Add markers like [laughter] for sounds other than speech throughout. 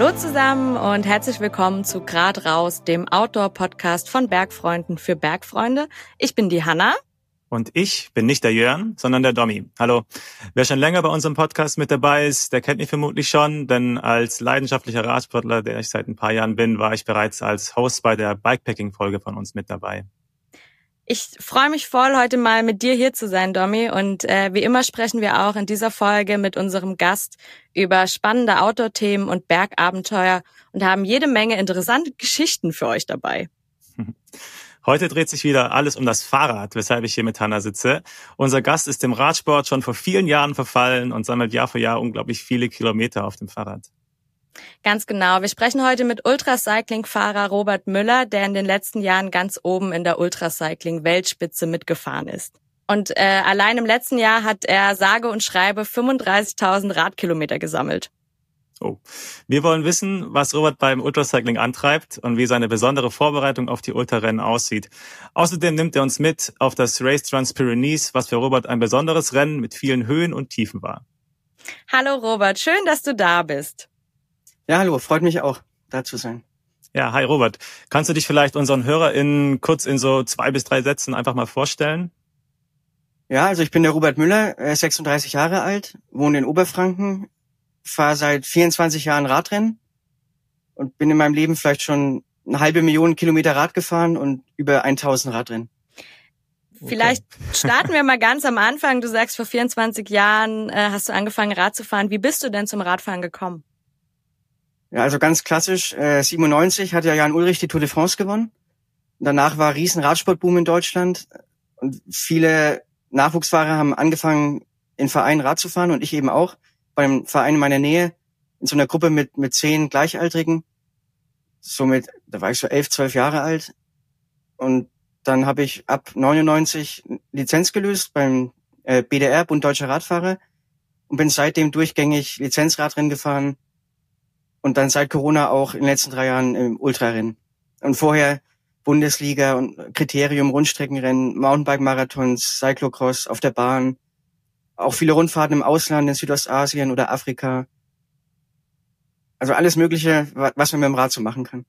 Hallo zusammen und herzlich willkommen zu Grad raus, dem Outdoor-Podcast von Bergfreunden für Bergfreunde. Ich bin die Hanna. Und ich bin nicht der Jörn, sondern der Domi. Hallo. Wer schon länger bei unserem Podcast mit dabei ist, der kennt mich vermutlich schon, denn als leidenschaftlicher Radsportler, der ich seit ein paar Jahren bin, war ich bereits als Host bei der Bikepacking-Folge von uns mit dabei. Ich freue mich voll, heute mal mit dir hier zu sein, Domi. Und äh, wie immer sprechen wir auch in dieser Folge mit unserem Gast über spannende Outdoor-Themen und Bergabenteuer und haben jede Menge interessante Geschichten für euch dabei. [laughs] Heute dreht sich wieder alles um das Fahrrad, weshalb ich hier mit Hanna sitze. Unser Gast ist dem Radsport schon vor vielen Jahren verfallen und sammelt Jahr für Jahr unglaublich viele Kilometer auf dem Fahrrad. Ganz genau. Wir sprechen heute mit Ultracycling-Fahrer Robert Müller, der in den letzten Jahren ganz oben in der Ultracycling-Weltspitze mitgefahren ist. Und äh, allein im letzten Jahr hat er sage und schreibe 35.000 Radkilometer gesammelt. Oh. Wir wollen wissen, was Robert beim Ultracycling antreibt und wie seine besondere Vorbereitung auf die Ultrarennen aussieht. Außerdem nimmt er uns mit auf das Race Transpyrenees, was für Robert ein besonderes Rennen mit vielen Höhen und Tiefen war. Hallo Robert, schön, dass du da bist. Ja, hallo, freut mich auch, da zu sein. Ja, hi Robert. Kannst du dich vielleicht unseren HörerInnen kurz in so zwei bis drei Sätzen einfach mal vorstellen? Ja, also ich bin der Robert Müller, 36 Jahre alt, wohne in Oberfranken, fahre seit 24 Jahren Radrennen und bin in meinem Leben vielleicht schon eine halbe Million Kilometer Rad gefahren und über 1000 Radrennen. Vielleicht starten wir mal ganz am Anfang. Du sagst, vor 24 Jahren äh, hast du angefangen, Rad zu fahren. Wie bist du denn zum Radfahren gekommen? Ja, also ganz klassisch, äh, 97 hat ja Jan Ulrich die Tour de France gewonnen. Danach war riesen Radsportboom in Deutschland und viele Nachwuchsfahrer haben angefangen, in Vereinen Rad zu fahren und ich eben auch beim Verein in meiner Nähe in so einer Gruppe mit mit zehn Gleichaltrigen. Somit, da war ich so elf, zwölf Jahre alt und dann habe ich ab 99 Lizenz gelöst beim äh, BDR Bund Deutscher Radfahrer und bin seitdem durchgängig Lizenzradrennen gefahren und dann seit Corona auch in den letzten drei Jahren im Ultrarennen. Und vorher Bundesliga und Kriterium, Rundstreckenrennen, Mountainbike-Marathons, Cyclocross auf der Bahn, auch viele Rundfahrten im Ausland, in Südostasien oder Afrika. Also alles Mögliche, was man mit dem Rad so machen kann.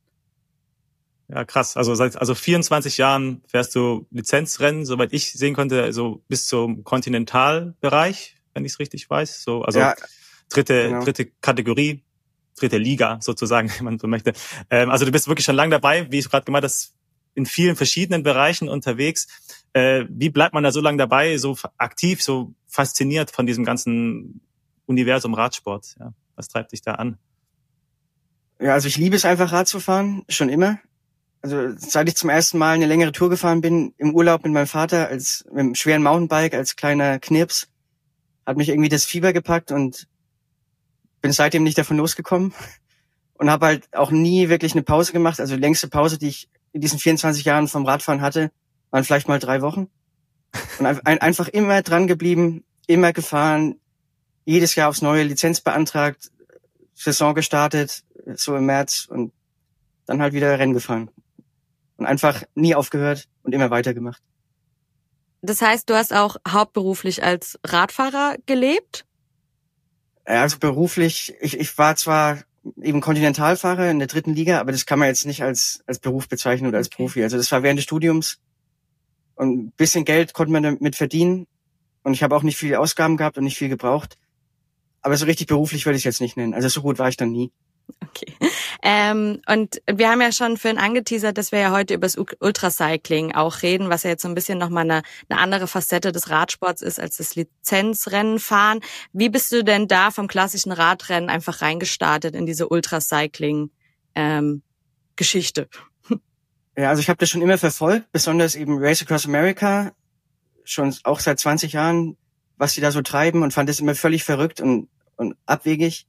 Ja, krass. Also seit also 24 Jahren fährst du Lizenzrennen, soweit ich sehen konnte, also bis zum Kontinentalbereich, wenn ich es richtig weiß. So, also ja, dritte, genau. dritte Kategorie dritte Liga sozusagen, [laughs] wenn man so möchte. Ähm, also du bist wirklich schon lange dabei, wie ich gerade gemeint hast, in vielen verschiedenen Bereichen unterwegs. Äh, wie bleibt man da so lange dabei, so aktiv, so fasziniert von diesem ganzen Universum Radsport? Ja, was treibt dich da an? Ja, also ich liebe es einfach Rad zu fahren, schon immer. Also seit ich zum ersten Mal eine längere Tour gefahren bin, im Urlaub mit meinem Vater, als mit einem schweren Mountainbike, als kleiner Knirps, hat mich irgendwie das Fieber gepackt und bin seitdem nicht davon losgekommen und habe halt auch nie wirklich eine Pause gemacht. Also die längste Pause, die ich in diesen 24 Jahren vom Radfahren hatte, waren vielleicht mal drei Wochen. Und einfach immer dran geblieben, immer gefahren, jedes Jahr aufs neue Lizenz beantragt, Saison gestartet, so im März und dann halt wieder Rennen gefahren. Und einfach nie aufgehört und immer weitergemacht. Das heißt, du hast auch hauptberuflich als Radfahrer gelebt? Also beruflich, ich, ich war zwar eben Kontinentalfahrer in der dritten Liga, aber das kann man jetzt nicht als, als Beruf bezeichnen oder als okay. Profi. Also das war während des Studiums und ein bisschen Geld konnte man damit verdienen und ich habe auch nicht viele Ausgaben gehabt und nicht viel gebraucht. Aber so richtig beruflich würde ich es jetzt nicht nennen. Also so gut war ich dann nie. Okay. Ähm, und wir haben ja schon vorhin angeteasert, dass wir ja heute über das Ultracycling auch reden, was ja jetzt so ein bisschen nochmal eine, eine andere Facette des Radsports ist als das Lizenzrennen fahren. Wie bist du denn da vom klassischen Radrennen einfach reingestartet in diese Ultracycling ähm? Ja, also ich habe das schon immer verfolgt, besonders eben Race Across America, schon auch seit 20 Jahren, was die da so treiben und fand das immer völlig verrückt und, und abwegig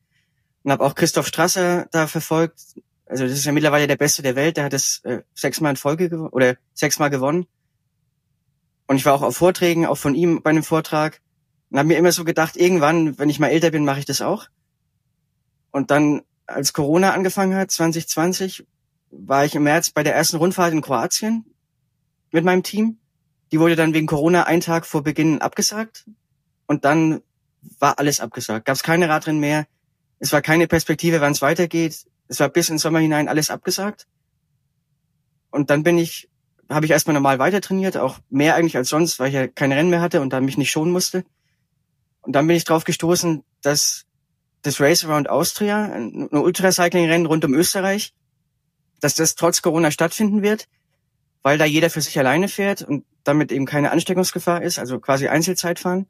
und habe auch Christoph Strasser da verfolgt. Also das ist ja mittlerweile der Beste der Welt. Der hat es äh, sechsmal in Folge gewonnen oder sechsmal gewonnen. Und ich war auch auf Vorträgen, auch von ihm bei einem Vortrag und habe mir immer so gedacht, irgendwann, wenn ich mal älter bin, mache ich das auch. Und dann, als Corona angefangen hat, 2020, war ich im März bei der ersten Rundfahrt in Kroatien mit meinem Team. Die wurde dann wegen Corona einen Tag vor Beginn abgesagt. Und dann war alles abgesagt. Gab es keine Radrennen mehr. Es war keine Perspektive, wann es weitergeht. Es war bis in den Sommer hinein alles abgesagt. Und dann bin ich, habe ich erstmal normal weiter trainiert, auch mehr eigentlich als sonst, weil ich ja keine Rennen mehr hatte und da mich nicht schonen musste. Und dann bin ich drauf gestoßen, dass das Race Around Austria, ein Ultracycling-Rennen rund um Österreich, dass das trotz Corona stattfinden wird, weil da jeder für sich alleine fährt und damit eben keine Ansteckungsgefahr ist, also quasi Einzelzeitfahren.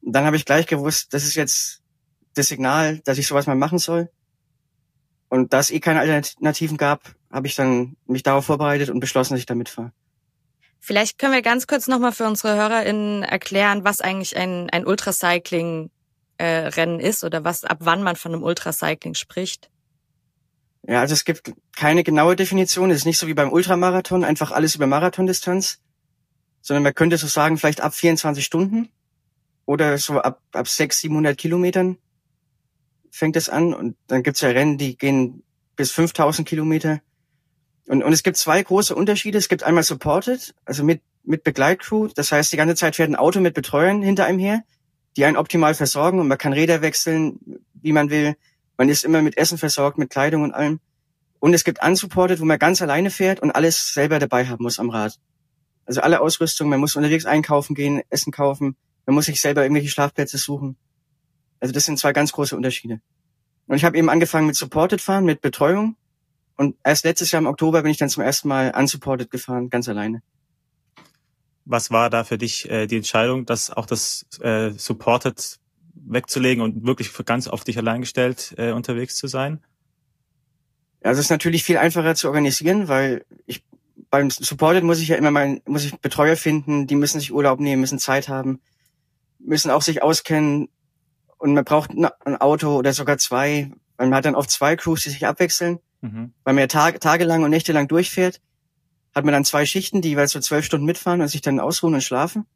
Und dann habe ich gleich gewusst, das ist jetzt das Signal, dass ich sowas mal machen soll. Und da es eh keine Alternativen gab, habe ich dann mich darauf vorbereitet und beschlossen, dass ich da mitfahre. Vielleicht können wir ganz kurz nochmal für unsere HörerInnen erklären, was eigentlich ein, ein Ultracycling-Rennen äh, ist oder was ab wann man von einem Ultracycling spricht. Ja, also es gibt keine genaue Definition. Es ist nicht so wie beim Ultramarathon, einfach alles über Marathondistanz, sondern man könnte so sagen, vielleicht ab 24 Stunden oder so ab, ab 600, 700 Kilometern fängt es an. Und dann gibt's ja Rennen, die gehen bis 5000 Kilometer. Und, und es gibt zwei große Unterschiede. Es gibt einmal Supported, also mit, mit Begleitcrew. Das heißt, die ganze Zeit fährt ein Auto mit Betreuern hinter einem her, die einen optimal versorgen und man kann Räder wechseln, wie man will. Man ist immer mit Essen versorgt, mit Kleidung und allem. Und es gibt Unsupported, wo man ganz alleine fährt und alles selber dabei haben muss am Rad. Also alle Ausrüstung, man muss unterwegs einkaufen gehen, Essen kaufen, man muss sich selber irgendwelche Schlafplätze suchen. Also das sind zwei ganz große Unterschiede. Und ich habe eben angefangen mit Supported fahren, mit Betreuung. Und erst letztes Jahr im Oktober bin ich dann zum ersten Mal unsupported gefahren, ganz alleine. Was war da für dich äh, die Entscheidung, dass auch das äh, Supported wegzulegen und wirklich für ganz auf dich allein gestellt äh, unterwegs zu sein? Also es ist natürlich viel einfacher zu organisieren, weil ich beim Supported muss ich ja immer mal muss ich Betreuer finden, die müssen sich Urlaub nehmen, müssen Zeit haben, müssen auch sich auskennen und man braucht ein Auto oder sogar zwei, weil man hat dann oft zwei Crews, die sich abwechseln Mhm. Weil man ja Tag, tagelang und nächtelang durchfährt, hat man dann zwei Schichten, die jeweils so zwölf Stunden mitfahren und sich dann ausruhen und schlafen.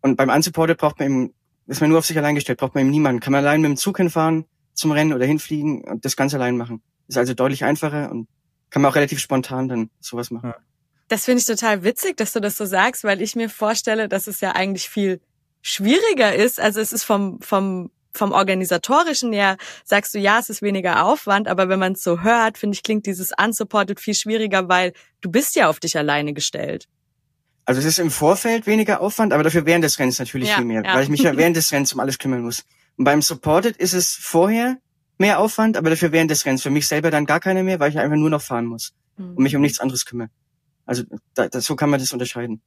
Und beim Unsupported braucht man eben, ist man nur auf sich allein gestellt, braucht man eben niemanden. Kann man allein mit dem Zug hinfahren zum Rennen oder hinfliegen und das ganz allein machen. Ist also deutlich einfacher und kann man auch relativ spontan dann sowas machen. Ja. Das finde ich total witzig, dass du das so sagst, weil ich mir vorstelle, dass es ja eigentlich viel schwieriger ist. Also es ist vom, vom vom organisatorischen her sagst du, ja, es ist weniger Aufwand, aber wenn man es so hört, finde ich, klingt dieses unsupported viel schwieriger, weil du bist ja auf dich alleine gestellt. Also es ist im Vorfeld weniger Aufwand, aber dafür während des Rennens natürlich ja, viel mehr, ja. weil ich mich ja [laughs] während des Rennens um alles kümmern muss. Und beim Supported ist es vorher mehr Aufwand, aber dafür während des Rennens. Für mich selber dann gar keine mehr, weil ich einfach nur noch fahren muss und mich um mhm. nichts anderes kümmere. Also da, da, so kann man das unterscheiden.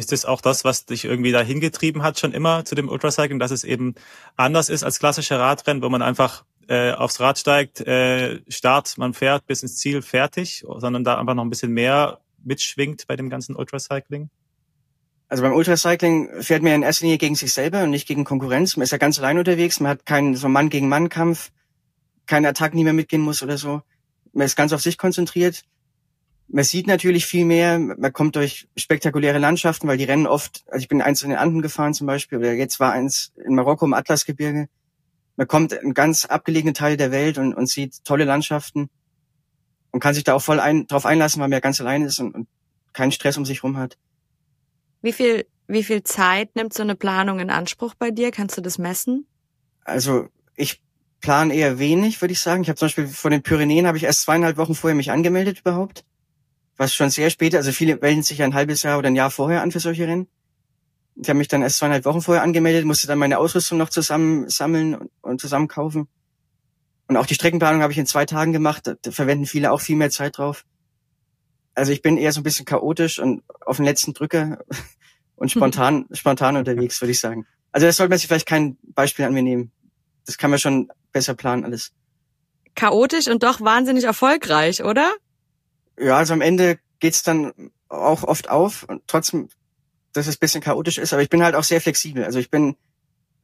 Ist das auch das, was dich irgendwie da hingetrieben hat, schon immer zu dem Ultracycling, dass es eben anders ist als klassische Radrennen, wo man einfach äh, aufs Rad steigt, äh, Start, man fährt bis ins Ziel, fertig, sondern da einfach noch ein bisschen mehr mitschwingt bei dem ganzen Ultracycling? Also beim Ultracycling fährt man in erster Linie gegen sich selber und nicht gegen Konkurrenz. Man ist ja ganz allein unterwegs, man hat keinen so Mann gegen Mann Kampf, keinen Attack, nie mehr mitgehen muss oder so. Man ist ganz auf sich konzentriert man sieht natürlich viel mehr, man kommt durch spektakuläre Landschaften, weil die Rennen oft, also ich bin eins in den Anden gefahren zum Beispiel, oder jetzt war eins in Marokko im Atlasgebirge. Man kommt in ganz abgelegene Teile der Welt und, und sieht tolle Landschaften und kann sich da auch voll ein, drauf einlassen, weil man ja ganz allein ist und, und keinen Stress um sich rum hat. Wie viel, wie viel Zeit nimmt so eine Planung in Anspruch bei dir? Kannst du das messen? Also ich plan eher wenig, würde ich sagen. Ich habe zum Beispiel von den Pyrenäen habe ich erst zweieinhalb Wochen vorher mich angemeldet überhaupt was schon sehr spät, also viele melden sich ein halbes Jahr oder ein Jahr vorher an für solche Rennen. Ich habe mich dann erst zweieinhalb Wochen vorher angemeldet, musste dann meine Ausrüstung noch zusammen sammeln und, und zusammen kaufen. Und auch die Streckenplanung habe ich in zwei Tagen gemacht. Da, da verwenden viele auch viel mehr Zeit drauf. Also ich bin eher so ein bisschen chaotisch und auf den letzten Drücker [laughs] und spontan, [laughs] spontan unterwegs, würde ich sagen. Also das sollte man sich vielleicht kein Beispiel an mir nehmen. Das kann man schon besser planen alles. Chaotisch und doch wahnsinnig erfolgreich, oder? Ja, also am Ende geht's dann auch oft auf und trotzdem, dass es bisschen chaotisch ist, aber ich bin halt auch sehr flexibel. Also ich bin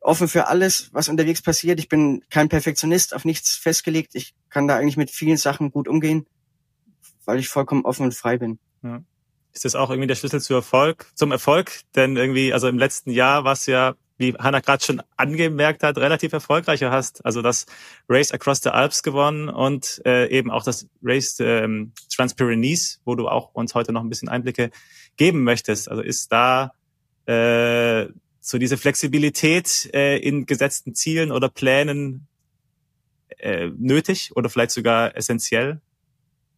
offen für alles, was unterwegs passiert. Ich bin kein Perfektionist, auf nichts festgelegt. Ich kann da eigentlich mit vielen Sachen gut umgehen, weil ich vollkommen offen und frei bin. Ja. Ist das auch irgendwie der Schlüssel zu Erfolg, zum Erfolg? Denn irgendwie, also im letzten Jahr war es ja wie Hannah gerade schon angemerkt hat, relativ erfolgreicher hast. Also das Race Across the Alps gewonnen und äh, eben auch das Race ähm, Transpyrenees, wo du auch uns heute noch ein bisschen Einblicke geben möchtest. Also ist da äh, so diese Flexibilität äh, in gesetzten Zielen oder Plänen äh, nötig oder vielleicht sogar essentiell?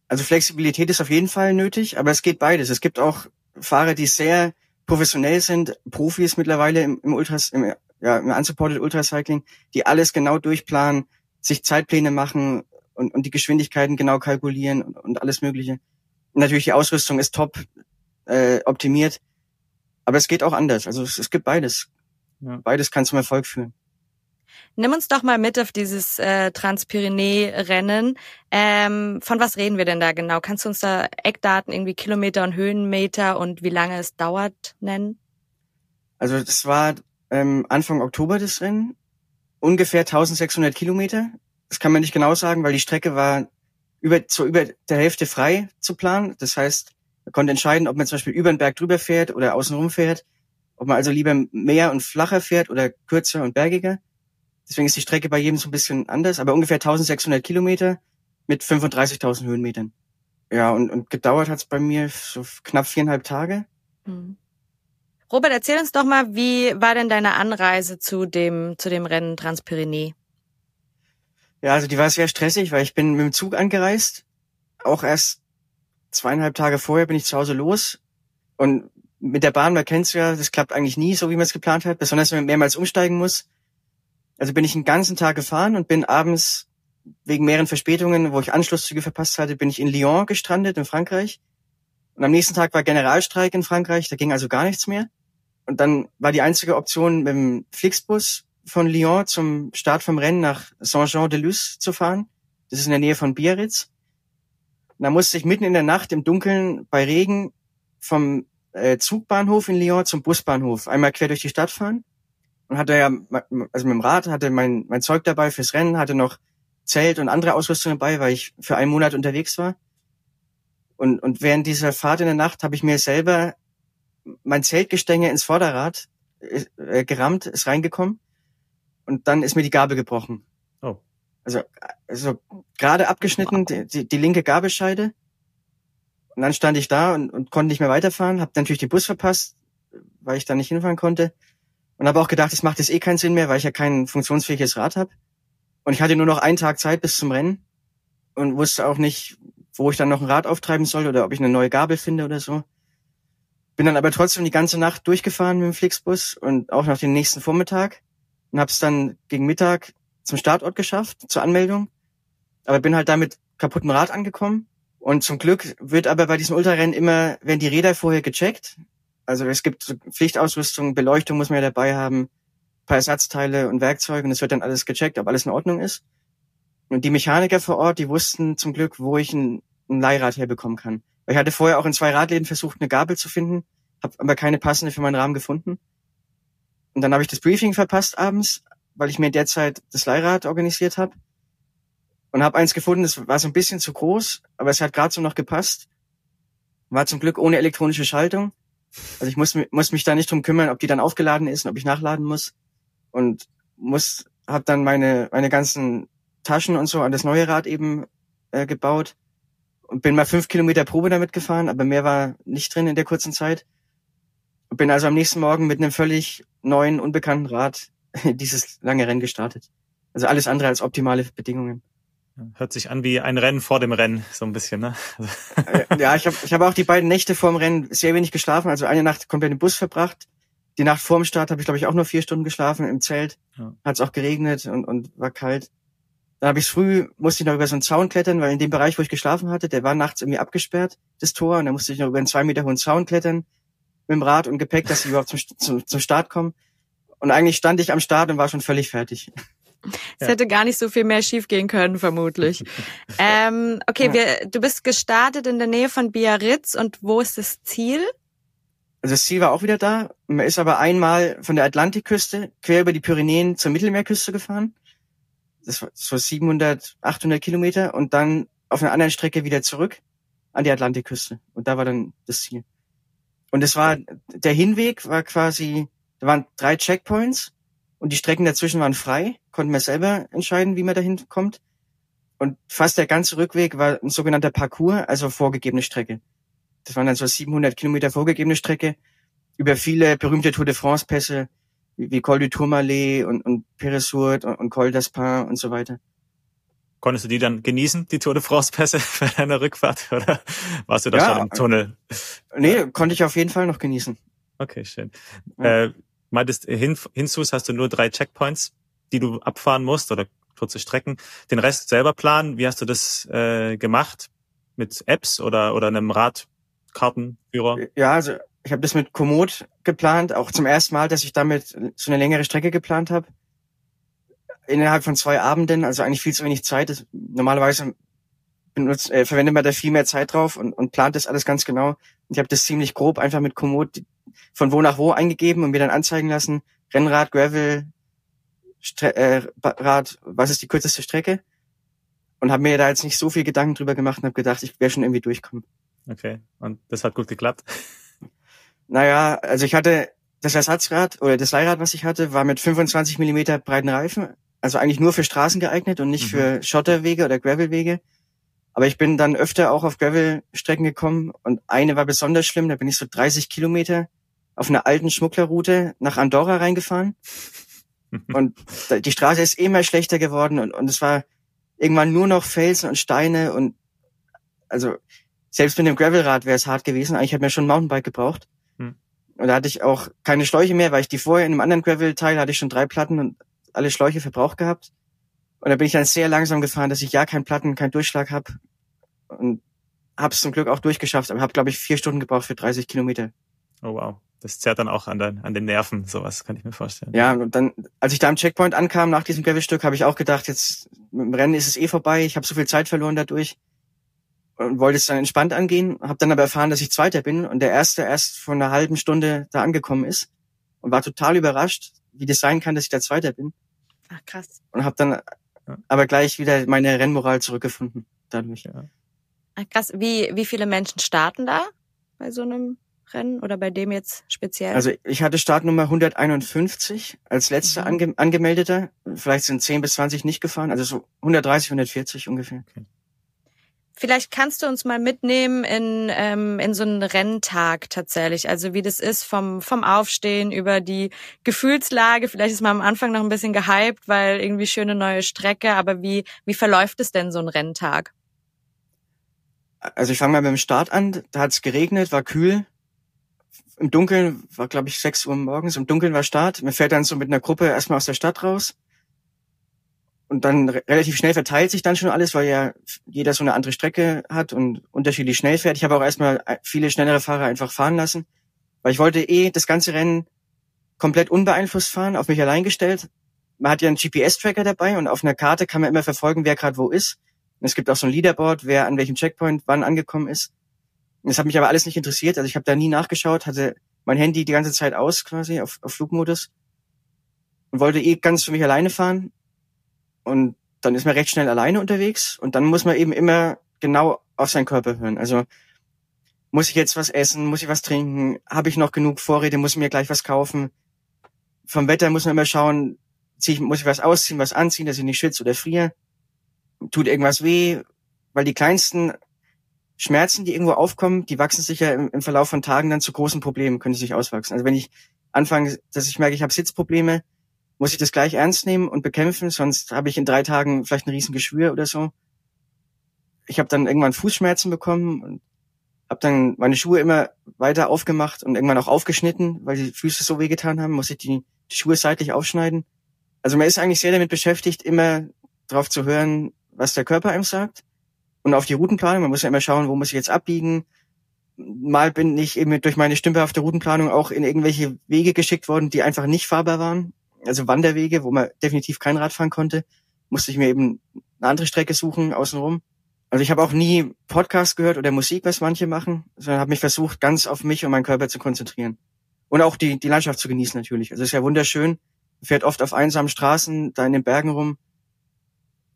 Also Flexibilität ist auf jeden Fall nötig, aber es geht beides. Es gibt auch Fahrer, die sehr professionell sind, Profis mittlerweile im, im Ultras, im, ja, im Unsupported Ultracycling, die alles genau durchplanen, sich Zeitpläne machen und, und die Geschwindigkeiten genau kalkulieren und, und alles Mögliche. Und natürlich die Ausrüstung ist top äh, optimiert, aber es geht auch anders. Also es, es gibt beides. Ja. Beides kann zum Erfolg führen. Nimm uns doch mal mit auf dieses äh, Transpyrenee-Rennen. Ähm, von was reden wir denn da genau? Kannst du uns da Eckdaten, irgendwie Kilometer und Höhenmeter und wie lange es dauert nennen? Also das war ähm, Anfang Oktober das Rennen, ungefähr 1600 Kilometer. Das kann man nicht genau sagen, weil die Strecke war über, so über der Hälfte frei zu planen. Das heißt, man konnte entscheiden, ob man zum Beispiel über den Berg drüber fährt oder außenrum fährt, ob man also lieber mehr und flacher fährt oder kürzer und bergiger. Deswegen ist die Strecke bei jedem so ein bisschen anders, aber ungefähr 1600 Kilometer mit 35.000 Höhenmetern. Ja, und, und gedauert hat es bei mir so knapp viereinhalb Tage. Mhm. Robert, erzähl uns doch mal, wie war denn deine Anreise zu dem, zu dem Rennen Transpyrenee? Ja, also die war sehr stressig, weil ich bin mit dem Zug angereist. Auch erst zweieinhalb Tage vorher bin ich zu Hause los. Und mit der Bahn, man kennt's ja, das klappt eigentlich nie so, wie man es geplant hat, besonders wenn man mehrmals umsteigen muss. Also bin ich einen ganzen Tag gefahren und bin abends wegen mehreren Verspätungen, wo ich Anschlusszüge verpasst hatte, bin ich in Lyon gestrandet in Frankreich. Und am nächsten Tag war Generalstreik in Frankreich, da ging also gar nichts mehr. Und dann war die einzige Option, mit dem Flixbus von Lyon zum Start vom Rennen nach Saint-Jean-de-Luz zu fahren. Das ist in der Nähe von Biarritz. Und da musste ich mitten in der Nacht im Dunkeln bei Regen vom äh, Zugbahnhof in Lyon zum Busbahnhof einmal quer durch die Stadt fahren und hatte ja, also mit dem Rad hatte mein, mein Zeug dabei fürs Rennen, hatte noch Zelt und andere Ausrüstung dabei, weil ich für einen Monat unterwegs war. Und, und während dieser Fahrt in der Nacht habe ich mir selber mein Zeltgestänge ins Vorderrad äh, äh, gerammt, ist reingekommen und dann ist mir die Gabel gebrochen. Oh. Also, also gerade abgeschnitten, wow. die, die linke Gabelscheide. Und dann stand ich da und, und konnte nicht mehr weiterfahren, habe natürlich den Bus verpasst, weil ich da nicht hinfahren konnte. Und habe auch gedacht, es macht jetzt eh keinen Sinn mehr, weil ich ja kein funktionsfähiges Rad habe. Und ich hatte nur noch einen Tag Zeit bis zum Rennen und wusste auch nicht, wo ich dann noch ein Rad auftreiben soll oder ob ich eine neue Gabel finde oder so. Bin dann aber trotzdem die ganze Nacht durchgefahren mit dem Flixbus und auch noch den nächsten Vormittag und habe es dann gegen Mittag zum Startort geschafft, zur Anmeldung. Aber bin halt damit kaputtem Rad angekommen. Und zum Glück wird aber bei diesen Ultrarennen immer, werden die Räder vorher gecheckt. Also es gibt Pflichtausrüstung, Beleuchtung muss man ja dabei haben, paar Ersatzteile und Werkzeuge und es wird dann alles gecheckt, ob alles in Ordnung ist. Und die Mechaniker vor Ort, die wussten zum Glück, wo ich ein, ein Leihrad herbekommen kann. Ich hatte vorher auch in zwei Radläden versucht, eine Gabel zu finden, habe aber keine passende für meinen Rahmen gefunden. Und dann habe ich das Briefing verpasst abends, weil ich mir derzeit das Leihrad organisiert habe. Und habe eins gefunden, das war so ein bisschen zu groß, aber es hat gerade so noch gepasst. War zum Glück ohne elektronische Schaltung. Also ich muss, muss mich da nicht drum kümmern, ob die dann aufgeladen ist und ob ich nachladen muss. Und muss, habe dann meine, meine ganzen Taschen und so an das neue Rad eben äh, gebaut und bin mal fünf Kilometer Probe damit gefahren, aber mehr war nicht drin in der kurzen Zeit. Und bin also am nächsten Morgen mit einem völlig neuen, unbekannten Rad [laughs] dieses lange Rennen gestartet. Also alles andere als optimale Bedingungen. Hört sich an wie ein Rennen vor dem Rennen, so ein bisschen, ne? Äh, ja, ich habe ich hab auch die beiden Nächte vor dem Rennen sehr wenig geschlafen. Also eine Nacht komplett im Bus verbracht. Die Nacht vor dem Start habe ich, glaube ich, auch nur vier Stunden geschlafen im Zelt. Ja. Hat es auch geregnet und, und war kalt. Dann habe ich früh, musste ich noch über so einen Zaun klettern, weil in dem Bereich, wo ich geschlafen hatte, der war nachts irgendwie abgesperrt, das Tor. Und da musste ich noch über einen zwei Meter hohen Zaun klettern mit dem Rad und Gepäck, dass ich überhaupt zum, zum, zum Start komme. Und eigentlich stand ich am Start und war schon völlig fertig. Es ja. hätte gar nicht so viel mehr schiefgehen können, vermutlich. [laughs] ähm, okay, ja. wir, du bist gestartet in der Nähe von Biarritz und wo ist das Ziel? Also das Ziel war auch wieder da. Man ist aber einmal von der Atlantikküste quer über die Pyrenäen zur Mittelmeerküste gefahren. Das war so 700, 800 Kilometer und dann auf einer anderen Strecke wieder zurück an die Atlantikküste. Und da war dann das Ziel. Und es war, der Hinweg war quasi, da waren drei Checkpoints und die Strecken dazwischen waren frei, konnten wir selber entscheiden, wie man dahin kommt. Und fast der ganze Rückweg war ein sogenannter Parcours, also vorgegebene Strecke. Das waren dann so 700 Kilometer vorgegebene Strecke über viele berühmte Tour de France Pässe wie, Col du Tourmalet und, und Peressourt und, und Col d'Aspin und so weiter. Konntest du die dann genießen, die Tour de France-Pässe [laughs] bei deiner Rückfahrt? Oder warst du da ja, schon im Tunnel? Nee, konnte ich auf jeden Fall noch genießen. Okay, schön. Ja. Äh, meintest, hin, hinzus hast du nur drei Checkpoints, die du abfahren musst oder kurze Strecken. Den Rest selber planen, wie hast du das äh, gemacht? Mit Apps oder, oder einem Radkartenführer? Ja, also ich habe das mit Komoot geplant, auch zum ersten Mal, dass ich damit so eine längere Strecke geplant habe innerhalb von zwei Abenden, also eigentlich viel zu wenig Zeit. Normalerweise benutzt, äh, verwendet man da viel mehr Zeit drauf und, und plant das alles ganz genau. Und ich habe das ziemlich grob einfach mit Komoot von wo nach wo eingegeben und mir dann anzeigen lassen, Rennrad, Gravel, Stre äh, Rad, was ist die kürzeste Strecke? Und habe mir da jetzt nicht so viel Gedanken drüber gemacht und habe gedacht, ich werde schon irgendwie durchkommen. Okay, und das hat gut geklappt? [laughs] Naja, also ich hatte das Ersatzrad oder das Leihrad, was ich hatte, war mit 25 Millimeter breiten Reifen also eigentlich nur für Straßen geeignet und nicht mhm. für Schotterwege oder Gravelwege. Aber ich bin dann öfter auch auf Gravelstrecken gekommen und eine war besonders schlimm, da bin ich so 30 Kilometer auf einer alten Schmugglerroute nach Andorra reingefahren. [laughs] und die Straße ist immer schlechter geworden und, und es war irgendwann nur noch Felsen und Steine und also selbst mit dem Gravelrad wäre es hart gewesen. Eigentlich hätte mir schon ein Mountainbike gebraucht. Hm. Und da hatte ich auch keine Schläuche mehr, weil ich die vorher in einem anderen Gravel-Teil hatte ich schon drei Platten und alle Schläuche verbraucht gehabt. Und da bin ich dann sehr langsam gefahren, dass ich ja keinen Platten, keinen Durchschlag habe. Und habe es zum Glück auch durchgeschafft, aber habe, glaube ich, vier Stunden gebraucht für 30 Kilometer. Oh wow. Das zerrt dann auch an, den, an den Nerven, sowas kann ich mir vorstellen. Ja, und dann, als ich da am Checkpoint ankam nach diesem Gravelstück, habe ich auch gedacht, jetzt mit dem Rennen ist es eh vorbei, ich habe so viel Zeit verloren dadurch und wollte es dann entspannt angehen, habe dann aber erfahren, dass ich Zweiter bin und der Erste erst vor einer halben Stunde da angekommen ist und war total überrascht, wie das sein kann, dass ich der Zweiter bin. Ach krass. Und habe dann ja. aber gleich wieder meine Rennmoral zurückgefunden dadurch. Ja. Ach krass. Wie wie viele Menschen starten da bei so einem Rennen oder bei dem jetzt speziell? Also ich hatte Startnummer 151 als letzter mhm. ange angemeldeter. Vielleicht sind 10 bis 20 nicht gefahren, also so 130, 140 ungefähr. Okay. Vielleicht kannst du uns mal mitnehmen in, ähm, in so einen Renntag tatsächlich. Also wie das ist vom, vom Aufstehen über die Gefühlslage. Vielleicht ist man am Anfang noch ein bisschen gehypt, weil irgendwie schöne neue Strecke. Aber wie, wie verläuft es denn so ein Renntag? Also ich fange mal dem Start an. Da hat es geregnet, war kühl. Im Dunkeln war, glaube ich, 6 Uhr morgens. Im Dunkeln war Start. Man fährt dann so mit einer Gruppe erstmal aus der Stadt raus und dann relativ schnell verteilt sich dann schon alles, weil ja jeder so eine andere Strecke hat und unterschiedlich schnell fährt. Ich habe auch erstmal viele schnellere Fahrer einfach fahren lassen, weil ich wollte eh das ganze Rennen komplett unbeeinflusst fahren, auf mich allein gestellt. Man hat ja einen GPS-Tracker dabei und auf einer Karte kann man immer verfolgen, wer gerade wo ist. Und es gibt auch so ein Leaderboard, wer an welchem Checkpoint wann angekommen ist. Das hat mich aber alles nicht interessiert. Also ich habe da nie nachgeschaut, hatte mein Handy die ganze Zeit aus quasi auf, auf Flugmodus und wollte eh ganz für mich alleine fahren und dann ist man recht schnell alleine unterwegs und dann muss man eben immer genau auf seinen Körper hören. Also muss ich jetzt was essen, muss ich was trinken, habe ich noch genug Vorräte, muss ich mir gleich was kaufen. Vom Wetter muss man immer schauen, muss ich was ausziehen, was anziehen, dass ich nicht schwitze oder friere. Tut irgendwas weh, weil die kleinsten Schmerzen, die irgendwo aufkommen, die wachsen sich ja im, im Verlauf von Tagen dann zu großen Problemen, können sich auswachsen. Also wenn ich anfange, dass ich merke, ich habe Sitzprobleme, muss ich das gleich ernst nehmen und bekämpfen, sonst habe ich in drei Tagen vielleicht ein riesen Geschwür oder so. Ich habe dann irgendwann Fußschmerzen bekommen und habe dann meine Schuhe immer weiter aufgemacht und irgendwann auch aufgeschnitten, weil die Füße so wehgetan haben, muss ich die, die Schuhe seitlich aufschneiden. Also man ist eigentlich sehr damit beschäftigt, immer drauf zu hören, was der Körper einem sagt und auf die Routenplanung. Man muss ja immer schauen, wo muss ich jetzt abbiegen. Mal bin ich eben durch meine stümperhafte Routenplanung auch in irgendwelche Wege geschickt worden, die einfach nicht fahrbar waren also Wanderwege, wo man definitiv kein Rad fahren konnte, musste ich mir eben eine andere Strecke suchen außenrum. Also ich habe auch nie Podcast gehört oder Musik, was manche machen, sondern habe mich versucht, ganz auf mich und meinen Körper zu konzentrieren. Und auch die, die Landschaft zu genießen natürlich. Also es ist ja wunderschön. Man fährt oft auf einsamen Straßen, da in den Bergen rum.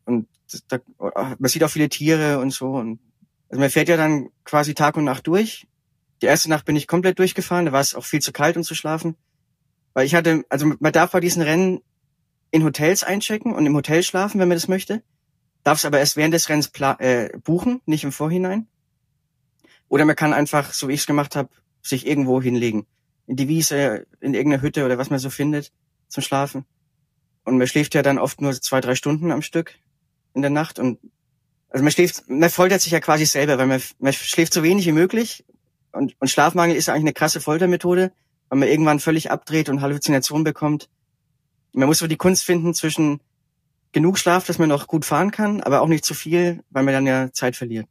Und da, man sieht auch viele Tiere und so. Und also man fährt ja dann quasi Tag und Nacht durch. Die erste Nacht bin ich komplett durchgefahren, da war es auch viel zu kalt, um zu schlafen. Weil ich hatte, also man darf bei diesen Rennen in Hotels einchecken und im Hotel schlafen, wenn man das möchte. Darf es aber erst während des Rennens äh, buchen, nicht im Vorhinein. Oder man kann einfach, so wie ich es gemacht habe, sich irgendwo hinlegen. In die Wiese, in irgendeine Hütte oder was man so findet zum Schlafen. Und man schläft ja dann oft nur zwei, drei Stunden am Stück. in der Nacht und also man schläft, man foltert sich ja quasi selber, weil man, man schläft so wenig wie möglich und, und Schlafmangel ist eigentlich eine krasse Foltermethode, weil man irgendwann völlig abdreht und Halluzinationen bekommt. Man muss so die Kunst finden zwischen genug Schlaf, dass man noch gut fahren kann, aber auch nicht zu viel, weil man dann ja Zeit verliert.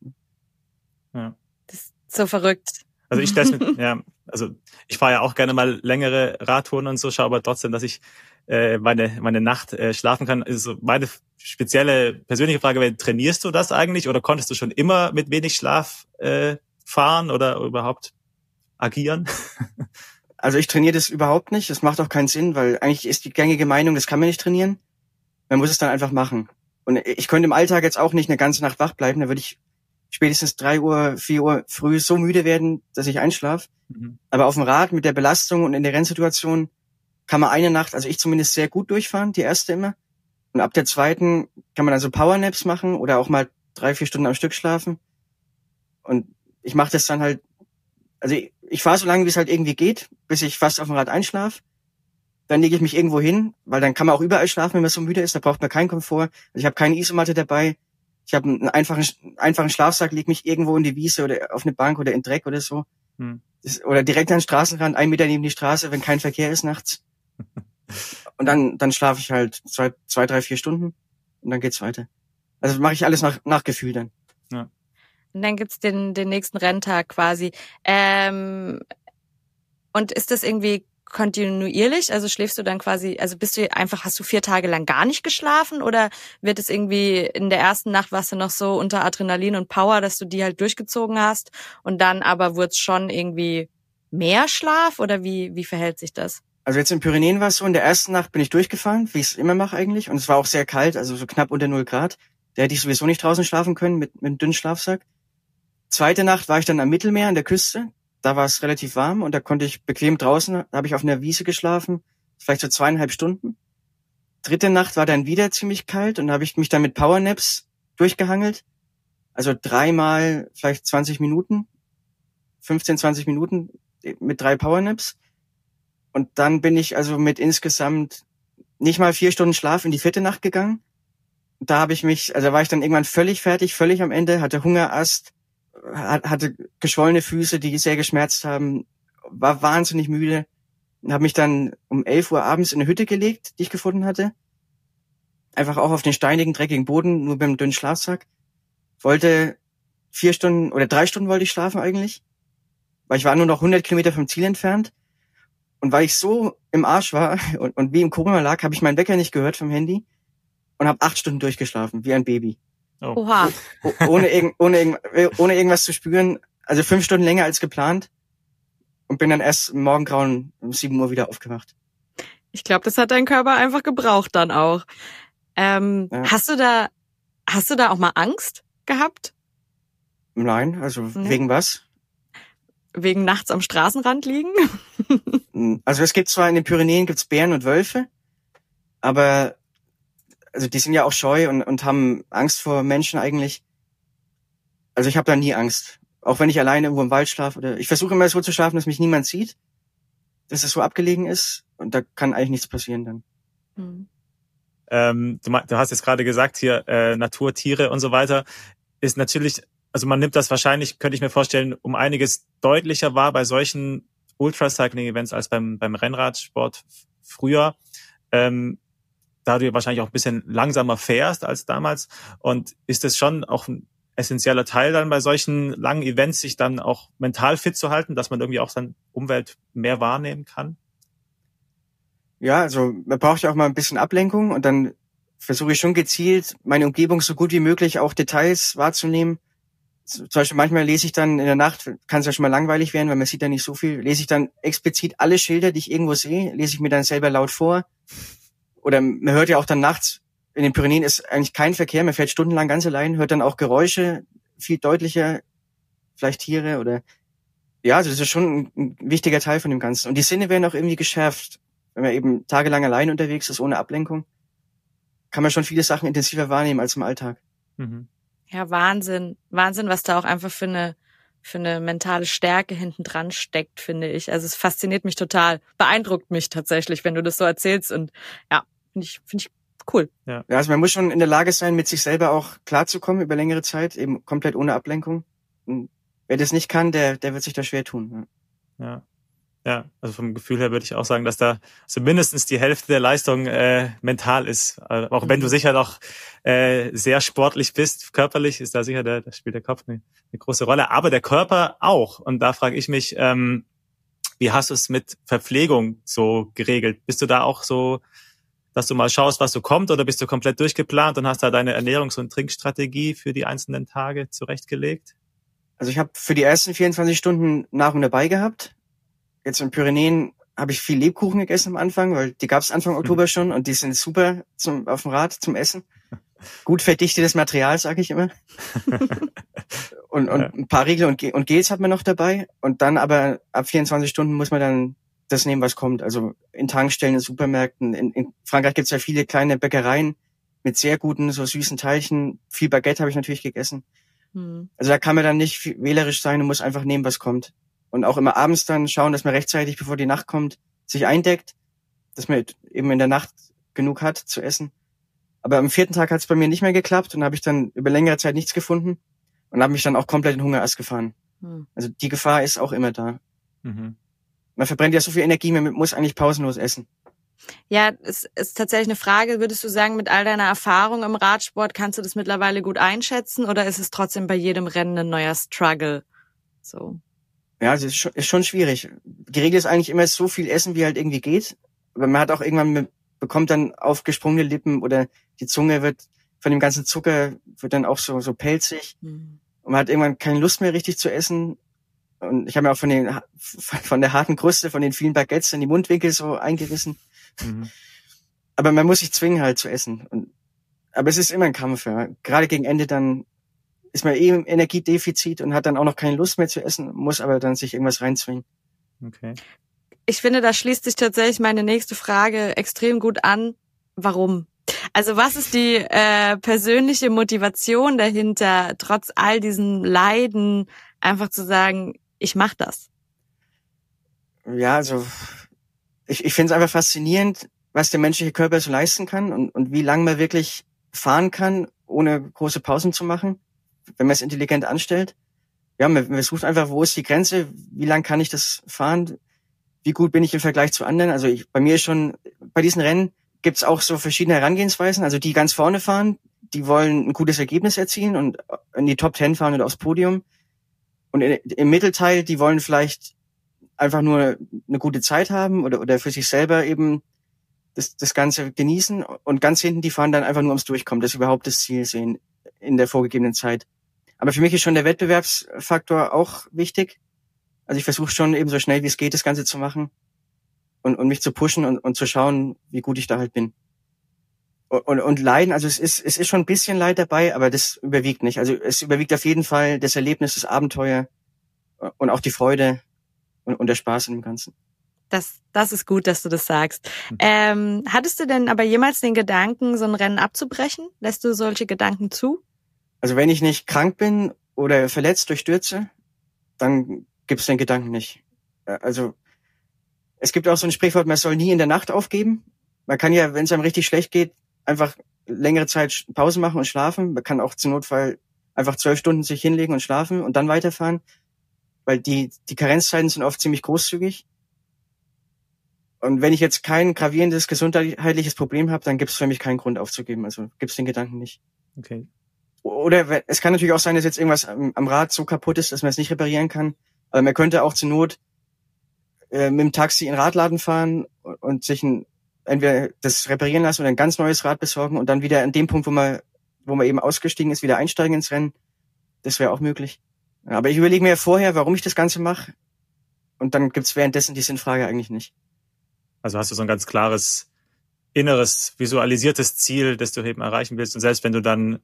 Ja. Das ist so verrückt. Also ich das mit, [laughs] ja, also ich fahre ja auch gerne mal längere Radtouren und so, schaue aber trotzdem, dass ich äh, meine, meine Nacht äh, schlafen kann. Also meine spezielle persönliche Frage wäre, trainierst du das eigentlich oder konntest du schon immer mit wenig Schlaf äh, fahren oder überhaupt agieren? [laughs] Also ich trainiere das überhaupt nicht. Das macht auch keinen Sinn, weil eigentlich ist die gängige Meinung, das kann man nicht trainieren. Man muss es dann einfach machen. Und ich könnte im Alltag jetzt auch nicht eine ganze Nacht wach bleiben. Da würde ich spätestens drei Uhr, vier Uhr früh so müde werden, dass ich einschlafe. Mhm. Aber auf dem Rad mit der Belastung und in der Rennsituation kann man eine Nacht, also ich zumindest sehr gut durchfahren, die erste immer. Und ab der zweiten kann man also Powernaps machen oder auch mal drei, vier Stunden am Stück schlafen. Und ich mache das dann halt, also ich, fahre so lange, wie es halt irgendwie geht, bis ich fast auf dem Rad einschlaf. Dann lege ich mich irgendwo hin, weil dann kann man auch überall schlafen, wenn man so müde ist. Da braucht man keinen Komfort. Also ich habe keine Isomatte dabei. Ich habe einen einfachen, einfachen Schlafsack, leg mich irgendwo in die Wiese oder auf eine Bank oder in Dreck oder so. Hm. Das, oder direkt an den Straßenrand, ein Meter neben die Straße, wenn kein Verkehr ist nachts. [laughs] Und dann, dann schlafe ich halt zwei, zwei, drei, vier Stunden und dann geht's weiter. Also mache ich alles nach, nach Gefühl dann. Ja. Und dann gibt's den, den nächsten Renntag quasi. Ähm, und ist das irgendwie kontinuierlich? Also schläfst du dann quasi, also bist du einfach, hast du vier Tage lang gar nicht geschlafen oder wird es irgendwie in der ersten Nacht warst du noch so unter Adrenalin und Power, dass du die halt durchgezogen hast und dann aber wurde es schon irgendwie mehr Schlaf oder wie, wie verhält sich das? Also jetzt in Pyrenäen war es so, in der ersten Nacht bin ich durchgefahren, wie ich es immer mache eigentlich. Und es war auch sehr kalt, also so knapp unter null Grad. Da hätte ich sowieso nicht draußen schlafen können mit, mit einem dünnen Schlafsack. Zweite Nacht war ich dann am Mittelmeer an der Küste. Da war es relativ warm und da konnte ich bequem draußen, da habe ich auf einer Wiese geschlafen, vielleicht so zweieinhalb Stunden. Dritte Nacht war dann wieder ziemlich kalt und da habe ich mich dann mit Powernaps durchgehangelt. Also dreimal vielleicht 20 Minuten, 15, 20 Minuten mit drei Powernaps. Und dann bin ich also mit insgesamt nicht mal vier Stunden Schlaf in die vierte Nacht gegangen. Da habe ich mich, also war ich dann irgendwann völlig fertig, völlig am Ende, hatte Hungerast, hatte geschwollene Füße, die sehr geschmerzt haben, war wahnsinnig müde und habe mich dann um elf Uhr abends in eine Hütte gelegt, die ich gefunden hatte. Einfach auch auf den steinigen, dreckigen Boden, nur beim dünnen Schlafsack. Wollte vier Stunden oder drei Stunden wollte ich schlafen eigentlich, weil ich war nur noch 100 Kilometer vom Ziel entfernt und weil ich so im Arsch war [laughs] und, und wie im Koma lag, habe ich meinen Wecker nicht gehört vom Handy und habe acht Stunden durchgeschlafen, wie ein Baby. Oh. Oha. Oh, ohne, irg ohne, ohne irgendwas zu spüren. Also fünf Stunden länger als geplant. Und bin dann erst Morgengrauen um sieben Uhr wieder aufgewacht. Ich glaube, das hat dein Körper einfach gebraucht dann auch. Ähm, ja. Hast du da, hast du da auch mal Angst gehabt? Nein, also nee. wegen was? wegen nachts am Straßenrand liegen? [laughs] also es gibt zwar in den Pyrenäen gibt's Bären und Wölfe, aber also die sind ja auch scheu und, und haben Angst vor Menschen eigentlich. Also ich habe da nie Angst. Auch wenn ich alleine irgendwo im Wald schlafe oder ich versuche immer so zu schlafen, dass mich niemand sieht, dass es so abgelegen ist und da kann eigentlich nichts passieren dann. Hm. Ähm, du, du, hast jetzt gerade gesagt hier äh, Natur, Tiere und so weiter ist natürlich also man nimmt das wahrscheinlich, könnte ich mir vorstellen, um einiges deutlicher wahr bei solchen Ultracycling-Events als beim, beim Rennradsport früher. Ähm, da du wahrscheinlich auch ein bisschen langsamer fährst als damals. Und ist es schon auch ein essentieller Teil dann bei solchen langen Events, sich dann auch mental fit zu halten, dass man irgendwie auch dann Umwelt mehr wahrnehmen kann? Ja, also man braucht ja auch mal ein bisschen Ablenkung und dann versuche ich schon gezielt, meine Umgebung so gut wie möglich auch Details wahrzunehmen zum Beispiel manchmal lese ich dann in der Nacht, kann es ja schon mal langweilig werden, weil man sieht da nicht so viel, lese ich dann explizit alle Schilder, die ich irgendwo sehe, lese ich mir dann selber laut vor. Oder man hört ja auch dann nachts, in den Pyrenäen ist eigentlich kein Verkehr, man fährt stundenlang ganz allein, hört dann auch Geräusche viel deutlicher, vielleicht Tiere oder ja, also das ist schon ein, wichtiger Teil von dem Ganzen. Und die Sinne werden auch irgendwie geschärft. Wenn man eben tagelang allein unterwegs ist, ohne Ablenkung, kann man schon viele Sachen intensiver wahrnehmen als im Alltag. Mhm. Ja, Wahnsinn. Wahnsinn, was da auch einfach für eine, für eine mentale Stärke hinten dran steckt, finde ich. Also es fasziniert mich total, beeindruckt mich tatsächlich, wenn du das so erzählst und ja, finde ich, finde ich cool. Ja. ja, also man muss schon in der Lage sein, mit sich selber auch klarzukommen über längere Zeit, eben komplett ohne Ablenkung. Und wer das nicht kann, der, der wird sich da schwer tun. Ja. ja. Ja, also vom Gefühl her würde ich auch sagen, dass da so mindestens die Hälfte der Leistung äh, mental ist. Äh, auch wenn du mhm. sicher noch äh, sehr sportlich bist, körperlich ist da sicher der, da spielt der Kopf eine, eine große Rolle, aber der Körper auch. Und da frage ich mich, ähm, wie hast du es mit Verpflegung so geregelt? Bist du da auch so, dass du mal schaust, was so kommt, oder bist du komplett durchgeplant und hast da deine Ernährungs- und Trinkstrategie für die einzelnen Tage zurechtgelegt? Also ich habe für die ersten 24 Stunden Nahrung dabei gehabt jetzt in Pyrenäen habe ich viel Lebkuchen gegessen am Anfang, weil die gab es Anfang Oktober schon und die sind super zum auf dem Rad zum Essen. Gut verdichtetes Material, sage ich immer. [laughs] und, und ein paar Riegel und, und Gels hat man noch dabei. Und dann aber ab 24 Stunden muss man dann das nehmen, was kommt. Also in Tankstellen, in Supermärkten. In, in Frankreich gibt's ja viele kleine Bäckereien mit sehr guten, so süßen Teilchen. Viel Baguette habe ich natürlich gegessen. Hm. Also da kann man dann nicht wählerisch sein und muss einfach nehmen, was kommt. Und auch immer abends dann schauen, dass man rechtzeitig, bevor die Nacht kommt, sich eindeckt, dass man eben in der Nacht genug hat zu essen. Aber am vierten Tag hat es bei mir nicht mehr geklappt und habe ich dann über längere Zeit nichts gefunden und habe mich dann auch komplett in Hungerast gefahren. Hm. Also die Gefahr ist auch immer da. Mhm. Man verbrennt ja so viel Energie, man muss eigentlich pausenlos essen. Ja, es ist tatsächlich eine Frage. Würdest du sagen, mit all deiner Erfahrung im Radsport kannst du das mittlerweile gut einschätzen oder ist es trotzdem bei jedem Rennen ein neuer Struggle? So. Ja, es ist schon, ist schon schwierig. Die Regel ist eigentlich immer so viel essen, wie halt irgendwie geht. Aber man hat auch irgendwann, bekommt dann aufgesprungene Lippen oder die Zunge wird von dem ganzen Zucker, wird dann auch so, so pelzig. Mhm. Und man hat irgendwann keine Lust mehr richtig zu essen. Und ich habe mir auch von, den, von der harten Kruste, von den vielen Baguettes in die Mundwinkel so eingerissen. Mhm. Aber man muss sich zwingen halt zu essen. Und, aber es ist immer ein Kampf. Ja. Gerade gegen Ende dann ist man eh im Energiedefizit und hat dann auch noch keine Lust mehr zu essen, muss aber dann sich irgendwas reinzwingen. Okay. Ich finde, da schließt sich tatsächlich meine nächste Frage extrem gut an. Warum? Also was ist die äh, persönliche Motivation dahinter, trotz all diesen Leiden, einfach zu sagen, ich mache das? Ja, also ich, ich finde es einfach faszinierend, was der menschliche Körper so leisten kann und, und wie lange man wirklich fahren kann, ohne große Pausen zu machen wenn man es intelligent anstellt. Ja, man, man sucht einfach, wo ist die Grenze, wie lang kann ich das fahren, wie gut bin ich im Vergleich zu anderen. Also ich, bei mir schon, bei diesen Rennen gibt's auch so verschiedene Herangehensweisen. Also die ganz vorne fahren, die wollen ein gutes Ergebnis erzielen und in die Top Ten fahren oder aufs Podium. Und im Mittelteil, die wollen vielleicht einfach nur eine gute Zeit haben oder, oder für sich selber eben das, das Ganze genießen. Und ganz hinten, die fahren dann einfach nur ums Durchkommen, dass sie überhaupt das Ziel sehen in der vorgegebenen Zeit. Aber für mich ist schon der Wettbewerbsfaktor auch wichtig. Also ich versuche schon eben so schnell wie es geht, das Ganze zu machen und, und mich zu pushen und, und zu schauen, wie gut ich da halt bin. Und, und, Leiden, also es ist, es ist schon ein bisschen Leid dabei, aber das überwiegt nicht. Also es überwiegt auf jeden Fall das Erlebnis, das Abenteuer und auch die Freude und, und der Spaß in dem Ganzen. Das, das ist gut, dass du das sagst. Mhm. Ähm, hattest du denn aber jemals den Gedanken, so ein Rennen abzubrechen? Lässt du solche Gedanken zu? Also wenn ich nicht krank bin oder verletzt durch Stürze, dann gibt's den Gedanken nicht. Also es gibt auch so ein Sprichwort, man soll nie in der Nacht aufgeben. Man kann ja, wenn es einem richtig schlecht geht, einfach längere Zeit Pause machen und schlafen. Man kann auch zum Notfall einfach zwölf Stunden sich hinlegen und schlafen und dann weiterfahren, weil die, die Karenzzeiten sind oft ziemlich großzügig. Und wenn ich jetzt kein gravierendes gesundheitliches Problem habe, dann gibt es für mich keinen Grund aufzugeben. Also gibt es den Gedanken nicht. Okay. Oder es kann natürlich auch sein, dass jetzt irgendwas am, am Rad so kaputt ist, dass man es nicht reparieren kann. Aber man könnte auch zur Not äh, mit dem Taxi in den Radladen fahren und sich ein, entweder das reparieren lassen oder ein ganz neues Rad besorgen und dann wieder an dem Punkt, wo man, wo man eben ausgestiegen ist, wieder einsteigen ins Rennen. Das wäre auch möglich. Aber ich überlege mir vorher, warum ich das Ganze mache. Und dann gibt's währenddessen die Sinnfrage eigentlich nicht. Also hast du so ein ganz klares inneres, visualisiertes Ziel, das du eben erreichen willst. Und selbst wenn du dann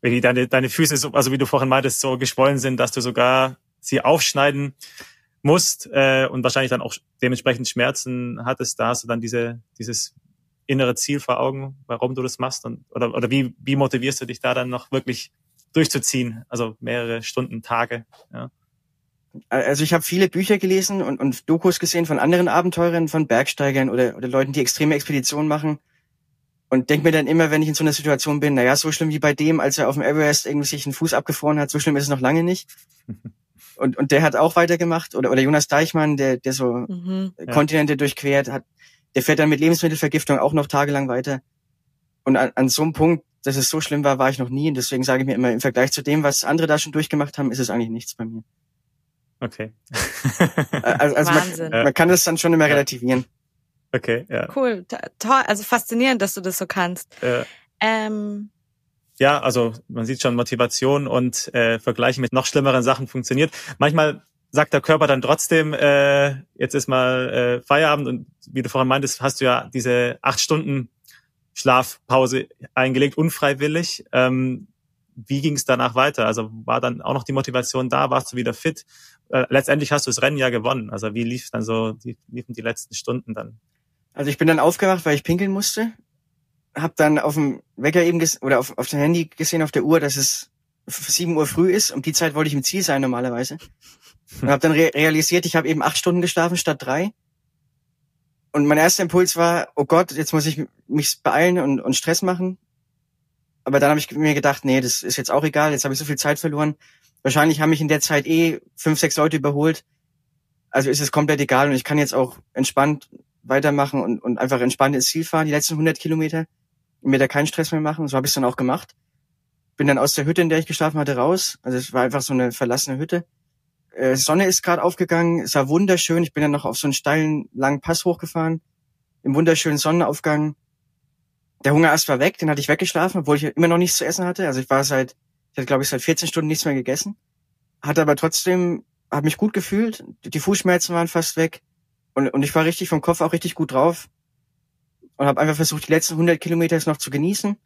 wenn die deine, deine Füße, so, also wie du vorhin meintest, so geschwollen sind, dass du sogar sie aufschneiden musst äh, und wahrscheinlich dann auch dementsprechend Schmerzen hattest, da hast du dann diese, dieses innere Ziel vor Augen, warum du das machst und oder, oder wie, wie motivierst du dich da dann noch wirklich durchzuziehen, also mehrere Stunden, Tage. Ja. Also ich habe viele Bücher gelesen und, und Dokus gesehen von anderen Abenteurern, von Bergsteigern oder, oder Leuten, die extreme Expeditionen machen. Und denk mir dann immer, wenn ich in so einer Situation bin, naja, so schlimm wie bei dem, als er auf dem Everest irgendwie sich einen Fuß abgefroren hat, so schlimm ist es noch lange nicht. [laughs] Und, und der hat auch weitergemacht. Oder, oder Jonas Deichmann, der, der so mhm. Kontinente durchquert hat, der fährt dann mit Lebensmittelvergiftung auch noch tagelang weiter. Und an, an so einem Punkt, dass es so schlimm war, war ich noch nie. Und deswegen sage ich mir immer, im Vergleich zu dem, was andere da schon durchgemacht haben, ist es eigentlich nichts bei mir. Okay. also, also man, man, kann das dann schon immer relativieren. Okay, ja. Cool, toll, also faszinierend, dass du das so kannst. Ja. Ähm, ja, also man sieht schon Motivation und äh, Vergleichen mit noch schlimmeren Sachen funktioniert. Manchmal sagt der Körper dann trotzdem, äh, jetzt ist mal äh, Feierabend und wie du vorhin meintest, hast du ja diese acht Stunden Schlafpause eingelegt, unfreiwillig. Ähm, wie ging es danach weiter? Also war dann auch noch die Motivation da? Warst du wieder fit? Äh, letztendlich hast du das Rennen ja gewonnen. Also wie lief dann so, wie liefen die letzten Stunden dann? Also ich bin dann aufgewacht, weil ich pinkeln musste. Hab dann auf dem Wecker eben oder auf, auf dem Handy gesehen auf der Uhr, dass es sieben Uhr früh ist. Um die Zeit wollte ich im Ziel sein normalerweise. Und habe dann re realisiert, ich habe eben acht Stunden geschlafen statt drei. Und mein erster Impuls war, oh Gott, jetzt muss ich mich beeilen und, und Stress machen. Aber dann habe ich mir gedacht, nee, das ist jetzt auch egal, jetzt habe ich so viel Zeit verloren. Wahrscheinlich haben mich in der Zeit eh fünf, sechs Leute überholt. Also ist es komplett egal und ich kann jetzt auch entspannt weitermachen und, und einfach entspannt ins Ziel fahren, die letzten 100 Kilometer mir da keinen Stress mehr machen. So habe ich dann auch gemacht. Bin dann aus der Hütte, in der ich geschlafen hatte, raus. Also es war einfach so eine verlassene Hütte äh, Sonne ist gerade aufgegangen, es war wunderschön. Ich bin dann noch auf so einen steilen, langen Pass hochgefahren, im wunderschönen Sonnenaufgang. Der Hungerast war weg, den hatte ich weggeschlafen, obwohl ich immer noch nichts zu essen hatte. Also ich war seit, ich hatte glaube ich seit 14 Stunden nichts mehr gegessen. Hatte aber trotzdem, habe mich gut gefühlt. Die Fußschmerzen waren fast weg. Und, und ich war richtig vom Kopf auch richtig gut drauf. Und habe einfach versucht, die letzten 100 Kilometer jetzt noch zu genießen,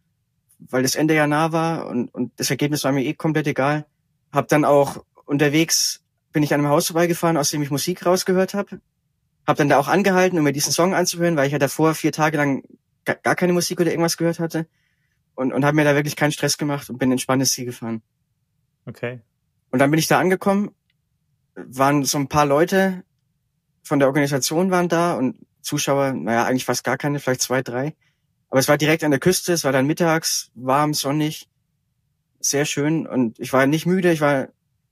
weil das Ende ja nah war und, und das Ergebnis war mir eh komplett egal. Hab dann auch unterwegs bin ich an einem Haus vorbeigefahren, aus dem ich Musik rausgehört habe. Hab dann da auch angehalten, um mir diesen Song anzuhören, weil ich ja davor vier Tage lang gar keine Musik oder irgendwas gehört hatte. Und, und habe mir da wirklich keinen Stress gemacht und bin entspanntes Ziel gefahren. Okay. Und dann bin ich da angekommen, waren so ein paar Leute von der Organisation waren da und Zuschauer, naja, eigentlich fast gar keine, vielleicht zwei, drei. Aber es war direkt an der Küste, es war dann mittags, warm, sonnig, sehr schön und ich war nicht müde, ich war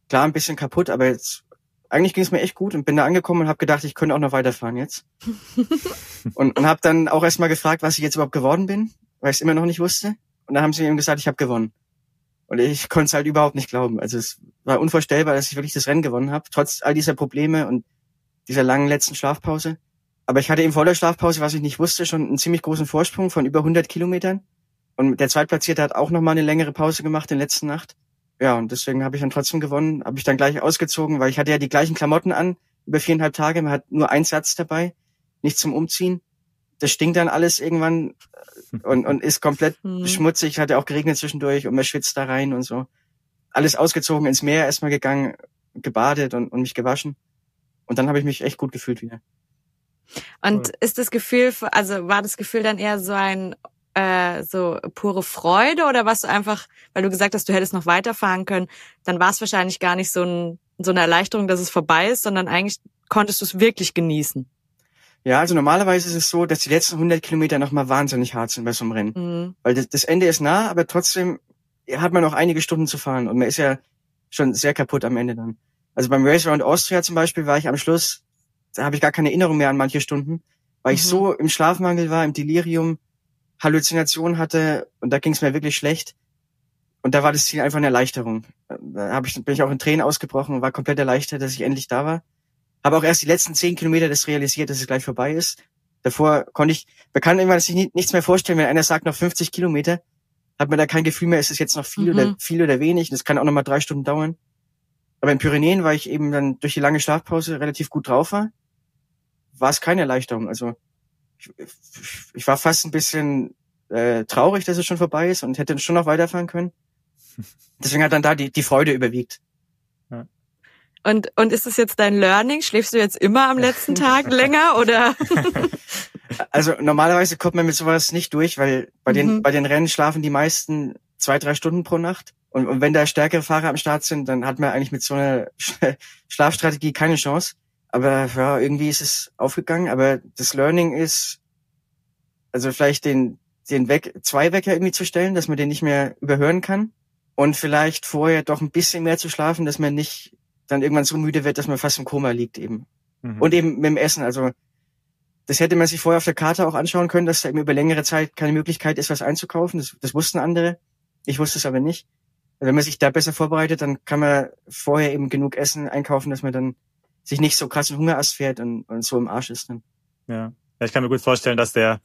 klar ein bisschen kaputt, aber jetzt eigentlich ging es mir echt gut und bin da angekommen und habe gedacht, ich könnte auch noch weiterfahren jetzt. [laughs] und und habe dann auch erstmal gefragt, was ich jetzt überhaupt geworden bin, weil ich es immer noch nicht wusste. Und dann haben sie mir eben gesagt, ich habe gewonnen. Und ich konnte es halt überhaupt nicht glauben. Also es war unvorstellbar, dass ich wirklich das Rennen gewonnen habe, trotz all dieser Probleme und dieser langen letzten Schlafpause. Aber ich hatte eben vor der Schlafpause, was ich nicht wusste, schon einen ziemlich großen Vorsprung von über 100 Kilometern. Und der Zweitplatzierte hat auch nochmal eine längere Pause gemacht in der letzten Nacht ja, und deswegen habe ich dann trotzdem gewonnen, habe ich dann gleich ausgezogen, weil ich hatte ja die gleichen Klamotten an, über viereinhalb Tage, man hat nur einen Satz dabei, nichts zum Umziehen. Das stinkt dann alles irgendwann und, und ist komplett [laughs] mhm. schmutzig, hat ja auch geregnet zwischendurch und man schwitzt da rein und so. Alles ausgezogen, ins Meer erstmal gegangen, gebadet und, und mich gewaschen. Und dann habe ich mich echt gut gefühlt wieder. Und ist das Gefühl, also war das Gefühl dann eher so ein äh, so pure Freude oder was du einfach, weil du gesagt hast, du hättest noch weiterfahren können, dann war es wahrscheinlich gar nicht so, ein, so eine Erleichterung, dass es vorbei ist, sondern eigentlich konntest du es wirklich genießen. Ja, also normalerweise ist es so, dass die letzten 100 Kilometer nochmal wahnsinnig hart sind bei so einem Rennen. Mhm. Weil das, das Ende ist nah, aber trotzdem hat man noch einige Stunden zu fahren und man ist ja schon sehr kaputt am Ende dann. Also beim Race Around Austria zum Beispiel war ich am Schluss, da habe ich gar keine Erinnerung mehr an manche Stunden, weil mhm. ich so im Schlafmangel war, im Delirium, Halluzination hatte und da ging es mir wirklich schlecht. Und da war das Ziel einfach eine Erleichterung. Da hab ich, bin ich auch in Tränen ausgebrochen und war komplett erleichtert, dass ich endlich da war. Habe auch erst die letzten zehn Kilometer das realisiert, dass es gleich vorbei ist. Davor konnte ich, man kann immer sich nichts mehr vorstellen, wenn einer sagt noch 50 Kilometer, hat man da kein Gefühl mehr, ist es jetzt noch viel mhm. oder viel oder wenig. Das kann auch noch mal drei Stunden dauern. Aber in Pyrenäen war ich eben dann durch die lange Schlafpause relativ gut drauf war, war es keine Erleichterung. Also ich, ich war fast ein bisschen äh, traurig, dass es schon vorbei ist und hätte schon noch weiterfahren können. [laughs] Deswegen hat dann da die, die Freude überwiegt. Und, und ist es jetzt dein Learning? Schläfst du jetzt immer am letzten Tag [laughs] länger oder? [laughs] also normalerweise kommt man mit sowas nicht durch, weil bei den, mhm. bei den Rennen schlafen die meisten zwei, drei Stunden pro Nacht. Und, und wenn da stärkere Fahrer am Start sind, dann hat man eigentlich mit so einer Schlafstrategie keine Chance. Aber ja, irgendwie ist es aufgegangen. Aber das Learning ist, also vielleicht den, den Weck, zwei Wecker irgendwie zu stellen, dass man den nicht mehr überhören kann. Und vielleicht vorher doch ein bisschen mehr zu schlafen, dass man nicht dann irgendwann so müde wird, dass man fast im Koma liegt eben. Mhm. Und eben mit dem Essen. Also das hätte man sich vorher auf der Karte auch anschauen können, dass da eben über längere Zeit keine Möglichkeit ist, was einzukaufen. Das, das wussten andere. Ich wusste es aber nicht. Also wenn man sich da besser vorbereitet, dann kann man vorher eben genug Essen einkaufen, dass man dann sich nicht so krass in Hungerast fährt und, und so im Arsch ist. Dann. Ja. ja, ich kann mir gut vorstellen, dass der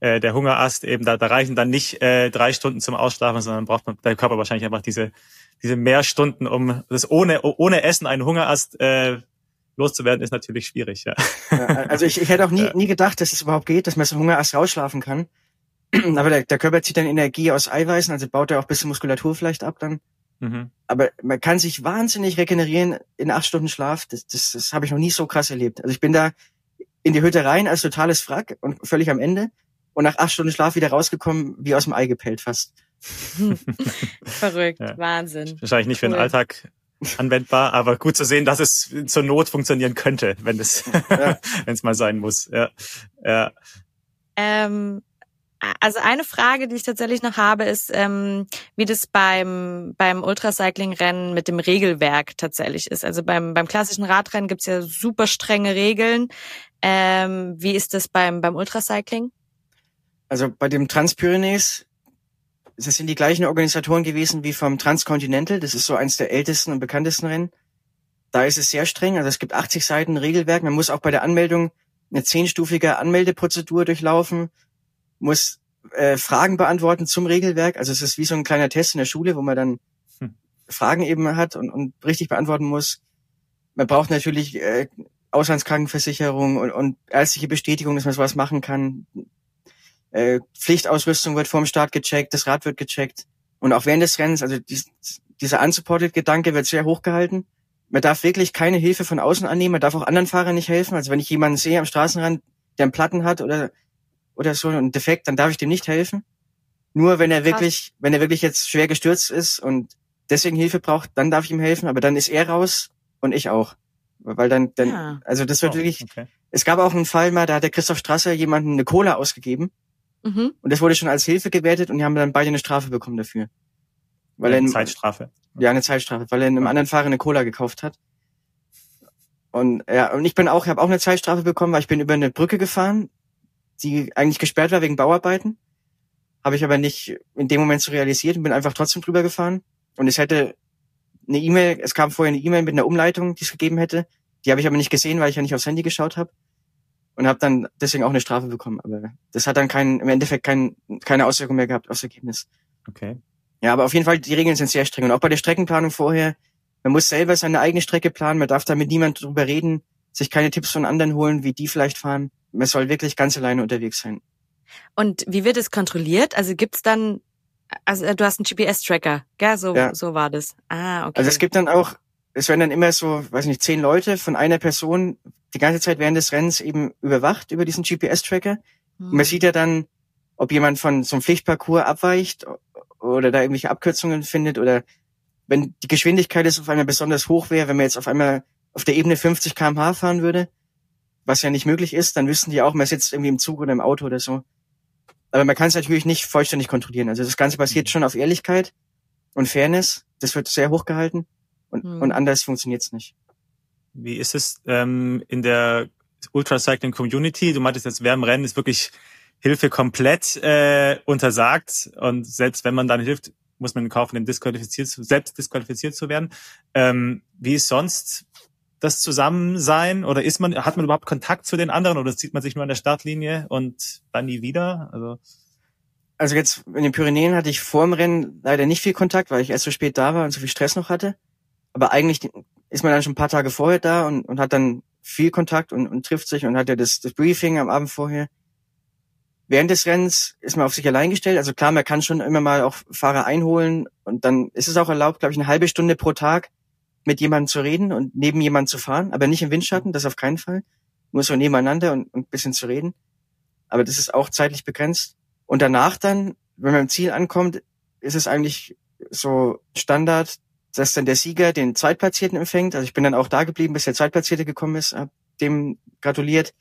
äh, der Hungerast eben da, da reichen dann nicht äh, drei Stunden zum Ausschlafen, sondern braucht man der Körper wahrscheinlich einfach diese diese mehr Stunden, um das ohne ohne Essen einen Hungerast äh, loszuwerden, ist natürlich schwierig. Ja. ja also ich, ich hätte auch nie [laughs] ja. nie gedacht, dass es überhaupt geht, dass man so Hungerast rausschlafen kann. [clears throat] Aber der, der Körper zieht dann Energie aus Eiweißen, also baut er auch ein bisschen Muskulatur vielleicht ab dann. Mhm. Aber man kann sich wahnsinnig regenerieren in acht Stunden Schlaf. Das, das, das habe ich noch nie so krass erlebt. Also ich bin da in die Hütte rein als totales Wrack und völlig am Ende und nach acht Stunden Schlaf wieder rausgekommen, wie aus dem Ei gepellt fast. [laughs] [laughs] Verrückt, ja. Wahnsinn. Wahrscheinlich nicht cool. für den Alltag anwendbar, aber gut zu sehen, dass es zur Not funktionieren könnte, wenn es ja. [laughs] wenn es mal sein muss. Ja. ja. Ähm, also eine Frage, die ich tatsächlich noch habe, ist, ähm, wie das beim beim Ultracycling-Rennen mit dem Regelwerk tatsächlich ist. Also beim beim klassischen Radrennen gibt's ja super strenge Regeln. Ähm, wie ist das beim beim Ultracycling? Also bei dem Transpyrenees, das sind die gleichen Organisatoren gewesen wie vom Transcontinental. Das ist so eins der ältesten und bekanntesten Rennen. Da ist es sehr streng. Also es gibt 80 Seiten Regelwerk. Man muss auch bei der Anmeldung eine zehnstufige Anmeldeprozedur durchlaufen, muss äh, Fragen beantworten zum Regelwerk. Also es ist wie so ein kleiner Test in der Schule, wo man dann hm. Fragen eben hat und, und richtig beantworten muss. Man braucht natürlich äh, Auslandskrankenversicherung und, und ärztliche Bestätigung, dass man sowas machen kann. Äh, Pflichtausrüstung wird vorm Start gecheckt, das Rad wird gecheckt. Und auch während des Rennens, also dies, dieser unsupported-Gedanke wird sehr hochgehalten. Man darf wirklich keine Hilfe von außen annehmen, man darf auch anderen Fahrern nicht helfen. Also wenn ich jemanden sehe am Straßenrand, der einen Platten hat oder, oder so einen Defekt, dann darf ich dem nicht helfen. Nur wenn er wirklich, wenn er wirklich jetzt schwer gestürzt ist und deswegen Hilfe braucht, dann darf ich ihm helfen, aber dann ist er raus und ich auch. Weil dann, dann, ja. also das wird oh, wirklich, okay. es gab auch einen Fall mal, da hat der Christoph Strasser jemanden eine Cola ausgegeben Mhm. Und das wurde schon als Hilfe gewertet und die haben dann beide eine Strafe bekommen dafür. Weil eine er Zeitstrafe. Ja, eine Zeitstrafe, weil er einem anderen Fahrer eine Cola gekauft hat. Und ja, und ich bin auch, ich habe auch eine Zeitstrafe bekommen, weil ich bin über eine Brücke gefahren, die eigentlich gesperrt war wegen Bauarbeiten. Habe ich aber nicht in dem Moment so realisiert und bin einfach trotzdem drüber gefahren. Und es hätte eine E-Mail, es kam vorher eine E-Mail mit einer Umleitung, die es gegeben hätte. Die habe ich aber nicht gesehen, weil ich ja nicht aufs Handy geschaut habe und habe dann deswegen auch eine Strafe bekommen. Aber das hat dann kein, im Endeffekt kein, keine Auswirkung mehr gehabt aufs Ergebnis. Okay. Ja, aber auf jeden Fall, die Regeln sind sehr streng. Und auch bei der Streckenplanung vorher, man muss selber seine eigene Strecke planen, man darf da mit niemand drüber reden, sich keine Tipps von anderen holen, wie die vielleicht fahren. Man soll wirklich ganz alleine unterwegs sein. Und wie wird es kontrolliert? Also gibt's dann, also du hast einen GPS-Tracker, gell? So, ja. so war das. Ah, okay. Also es gibt dann auch, es werden dann immer so, weiß nicht, zehn Leute von einer Person die ganze Zeit während des Rennens eben überwacht über diesen GPS-Tracker. Mhm. Und man sieht ja dann, ob jemand von so einem Pflichtparcours abweicht oder da irgendwelche Abkürzungen findet oder wenn die Geschwindigkeit jetzt auf einmal besonders hoch wäre, wenn man jetzt auf einmal auf der Ebene 50 kmh fahren würde, was ja nicht möglich ist, dann wüssten die auch, man sitzt irgendwie im Zug oder im Auto oder so. Aber man kann es natürlich nicht vollständig kontrollieren. Also das Ganze basiert mhm. schon auf Ehrlichkeit und Fairness. Das wird sehr hoch gehalten und, mhm. und anders funktioniert's nicht. Wie ist es ähm, in der Ultracycling Community? Du meintest jetzt, wer im Rennen ist wirklich Hilfe komplett äh, untersagt und selbst wenn man dann hilft, muss man in Kauf nehmen, disqualifiziert, selbst disqualifiziert zu werden. Ähm, wie ist sonst das Zusammensein oder ist man, hat man überhaupt Kontakt zu den anderen oder sieht man sich nur an der Startlinie und dann nie wieder? Also, also jetzt in den Pyrenäen hatte ich vor dem Rennen leider nicht viel Kontakt, weil ich erst so spät da war und so viel Stress noch hatte. Aber eigentlich ist man dann schon ein paar Tage vorher da und, und hat dann viel Kontakt und, und trifft sich und hat ja das, das Briefing am Abend vorher. Während des Rennens ist man auf sich allein gestellt. Also klar, man kann schon immer mal auch Fahrer einholen und dann ist es auch erlaubt, glaube ich, eine halbe Stunde pro Tag mit jemandem zu reden und neben jemandem zu fahren, aber nicht im Windschatten, das auf keinen Fall. Nur so nebeneinander und, und ein bisschen zu reden. Aber das ist auch zeitlich begrenzt. Und danach dann, wenn man im Ziel ankommt, ist es eigentlich so Standard, dass dann der Sieger den Zweitplatzierten empfängt. Also ich bin dann auch da geblieben, bis der Zweitplatzierte gekommen ist, hab dem gratuliert.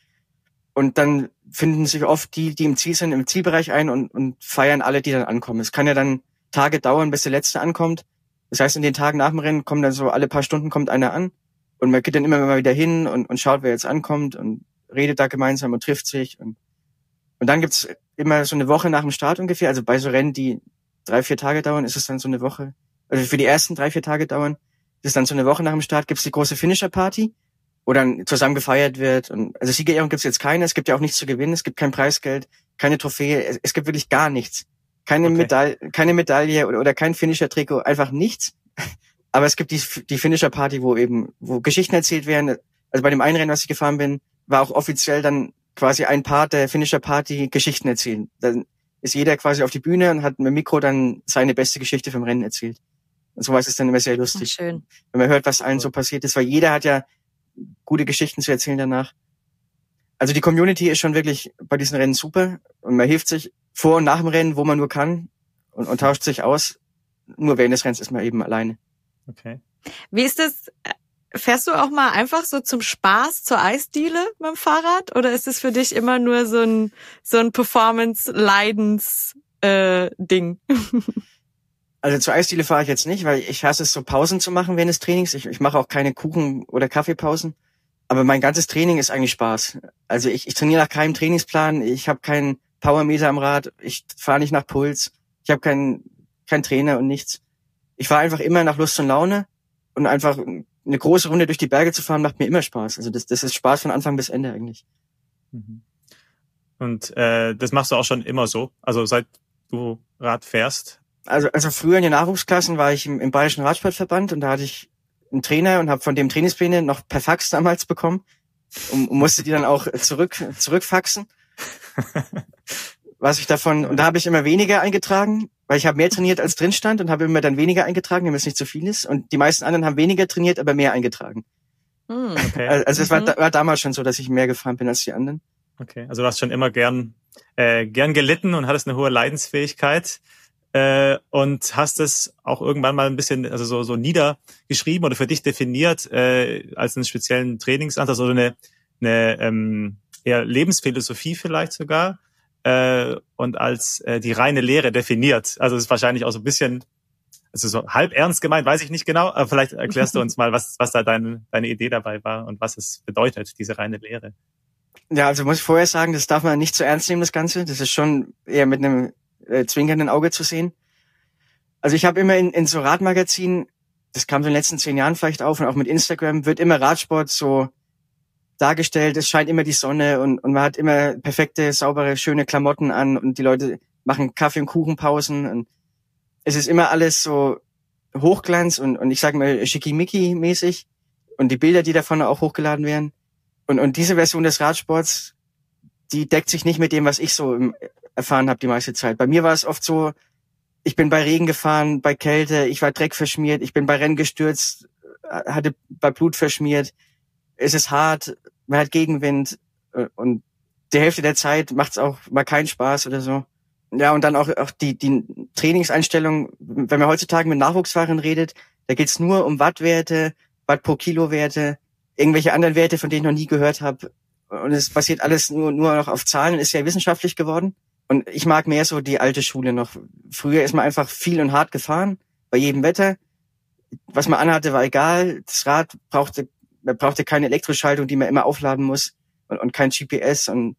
Und dann finden sich oft die, die im Ziel sind, im Zielbereich ein und, und feiern alle, die dann ankommen. Es kann ja dann Tage dauern, bis der Letzte ankommt. Das heißt, in den Tagen nach dem Rennen kommen dann so alle paar Stunden kommt einer an und man geht dann immer mal wieder hin und, und schaut, wer jetzt ankommt und redet da gemeinsam und trifft sich. Und, und dann gibt's immer so eine Woche nach dem Start ungefähr. Also bei so Rennen, die drei, vier Tage dauern, ist es dann so eine Woche. Also für die ersten drei, vier Tage dauern, ist es dann so eine Woche nach dem Start, gibt's die große Finisher-Party, wo dann zusammen gefeiert wird. Und also Siegerehrung gibt's jetzt keine, es gibt ja auch nichts zu gewinnen, es gibt kein Preisgeld, keine Trophäe, es, es gibt wirklich gar nichts. Keine, okay. Medaille, keine Medaille oder, oder kein Finisher-Trikot, einfach nichts. [laughs] Aber es gibt die, die Finisher-Party, wo eben, wo Geschichten erzählt werden. Also bei dem einen Rennen, was ich gefahren bin, war auch offiziell dann quasi ein Part der Finisher-Party Geschichten erzählen. Dann ist jeder quasi auf die Bühne und hat mit dem Mikro dann seine beste Geschichte vom Rennen erzählt. Und sowas ist dann immer sehr lustig. Ach, schön. Wenn man hört, was allen so passiert ist, weil jeder hat ja gute Geschichten zu erzählen danach. Also die Community ist schon wirklich bei diesen Rennen super und man hilft sich vor und nach dem Rennen, wo man nur kann und, und tauscht sich aus. Nur während des Rennens ist man eben alleine. Okay. Wie ist das? Fährst du auch mal einfach so zum Spaß zur Eisdiele mit dem Fahrrad oder ist es für dich immer nur so ein so ein Performance-Leidens-Ding? Äh, [laughs] also zur Eisdiele fahre ich jetzt nicht, weil ich hasse es so Pausen zu machen während des Trainings. Ich, ich mache auch keine Kuchen- oder Kaffeepausen. Aber mein ganzes Training ist eigentlich Spaß. Also ich, ich trainiere nach keinem Trainingsplan. Ich habe keinen Powermeter am Rad. Ich fahre nicht nach Puls. Ich habe keinen kein Trainer und nichts ich fahre einfach immer nach Lust und Laune und einfach eine große Runde durch die Berge zu fahren macht mir immer Spaß. Also das, das ist Spaß von Anfang bis Ende eigentlich. Mhm. Und äh, das machst du auch schon immer so, also seit du Rad fährst? Also, also früher in den Nachwuchsklassen war ich im, im Bayerischen Radsportverband und da hatte ich einen Trainer und habe von dem Trainingspläne noch per Fax damals bekommen und, und musste die dann auch zurück zurückfaxen. [laughs] was ich davon und da habe ich immer weniger eingetragen weil ich habe mehr trainiert als drin stand und habe immer dann weniger eingetragen, damit es nicht zu viel ist. Und die meisten anderen haben weniger trainiert, aber mehr eingetragen. Hm, okay. Also es war, mhm. war damals schon so, dass ich mehr gefahren bin als die anderen. Okay, also du hast schon immer gern äh, gern gelitten und hattest eine hohe Leidensfähigkeit äh, und hast es auch irgendwann mal ein bisschen also so so niedergeschrieben oder für dich definiert äh, als einen speziellen Trainingsansatz oder eine eine ähm, eher Lebensphilosophie vielleicht sogar äh, und als äh, die reine Lehre definiert. Also es ist wahrscheinlich auch so ein bisschen, also so halb ernst gemeint, weiß ich nicht genau, aber vielleicht erklärst du [laughs] uns mal, was, was da deine, deine Idee dabei war und was es bedeutet, diese reine Lehre. Ja, also muss ich vorher sagen, das darf man nicht zu ernst nehmen, das Ganze. Das ist schon eher mit einem äh, zwinkernden Auge zu sehen. Also ich habe immer in, in so Radmagazinen, das kam so in den letzten zehn Jahren vielleicht auf und auch mit Instagram, wird immer Radsport so dargestellt, es scheint immer die Sonne und, und man hat immer perfekte, saubere, schöne Klamotten an und die Leute machen Kaffee- und Kuchenpausen und es ist immer alles so Hochglanz und, und ich sage mal schickimicki-mäßig und die Bilder, die davon auch hochgeladen werden. Und, und diese Version des Radsports, die deckt sich nicht mit dem, was ich so erfahren habe die meiste Zeit. Bei mir war es oft so, ich bin bei Regen gefahren, bei Kälte, ich war Dreck verschmiert, ich bin bei Rennen gestürzt, hatte bei Blut verschmiert, es ist hart, man hat Gegenwind äh, und die Hälfte der Zeit macht es auch mal keinen Spaß oder so. Ja, und dann auch, auch die, die Trainingseinstellung, wenn man heutzutage mit Nachwuchsfahrern redet, da geht's nur um Wattwerte, Watt pro Kilo Werte, irgendwelche anderen Werte, von denen ich noch nie gehört habe. Und es basiert alles nur, nur noch auf Zahlen, ist ja wissenschaftlich geworden. Und ich mag mehr so die alte Schule noch. Früher ist man einfach viel und hart gefahren, bei jedem Wetter. Was man anhatte, war egal. Das Rad brauchte man brauchte keine Elektroschaltung, die man immer aufladen muss und, und kein GPS und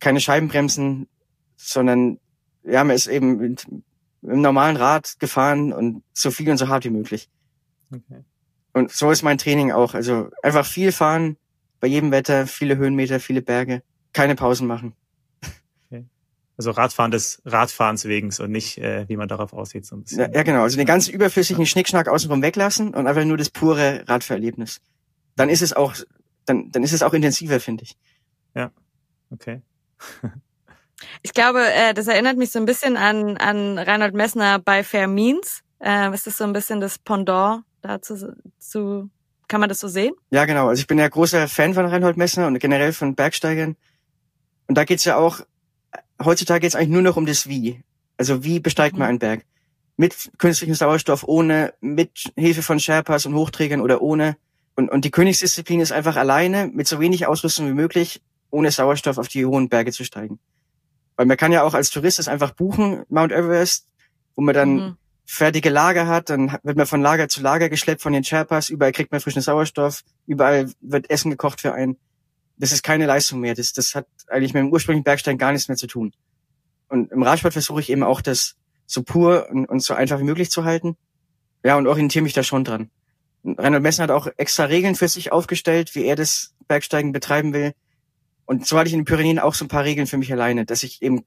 keine Scheibenbremsen, sondern ja, man ist eben mit, mit einem normalen Rad gefahren und so viel und so hart wie möglich. Okay. Und so ist mein Training auch. Also einfach viel fahren, bei jedem Wetter, viele Höhenmeter, viele Berge, keine Pausen machen. Okay. Also Radfahren des Radfahrens wegen und nicht, äh, wie man darauf aussieht. So ein bisschen. Ja, ja, genau. Also den ganzen überflüssigen Schnickschnack außenrum weglassen und einfach nur das pure Radfahrerlebnis dann ist es auch, dann, dann ist es auch intensiver, finde ich. Ja, okay. [laughs] ich glaube, äh, das erinnert mich so ein bisschen an, an Reinhold Messner bei Fair Means. Äh, ist das so ein bisschen das Pendant dazu zu, kann man das so sehen? Ja, genau. Also ich bin ja großer Fan von Reinhold Messner und generell von Bergsteigern. Und da geht's ja auch, heutzutage geht's eigentlich nur noch um das Wie. Also wie besteigt man mhm. einen Berg? Mit künstlichem Sauerstoff, ohne, mit Hilfe von Sherpas und Hochträgern oder ohne. Und, und die Königsdisziplin ist einfach alleine mit so wenig Ausrüstung wie möglich ohne Sauerstoff auf die hohen Berge zu steigen. Weil man kann ja auch als Tourist das einfach buchen, Mount Everest, wo man dann mhm. fertige Lager hat, dann wird man von Lager zu Lager geschleppt von den Sherpas, überall kriegt man frischen Sauerstoff, überall wird Essen gekocht für einen. Das ist keine Leistung mehr. Das, das hat eigentlich mit dem ursprünglichen Bergsteigen gar nichts mehr zu tun. Und im Radsport versuche ich eben auch das so pur und, und so einfach wie möglich zu halten. Ja, und orientiere mich da schon dran. Reinhold Messner hat auch extra Regeln für sich aufgestellt, wie er das Bergsteigen betreiben will. Und so hatte ich in den Pyrenäen auch so ein paar Regeln für mich alleine, dass ich eben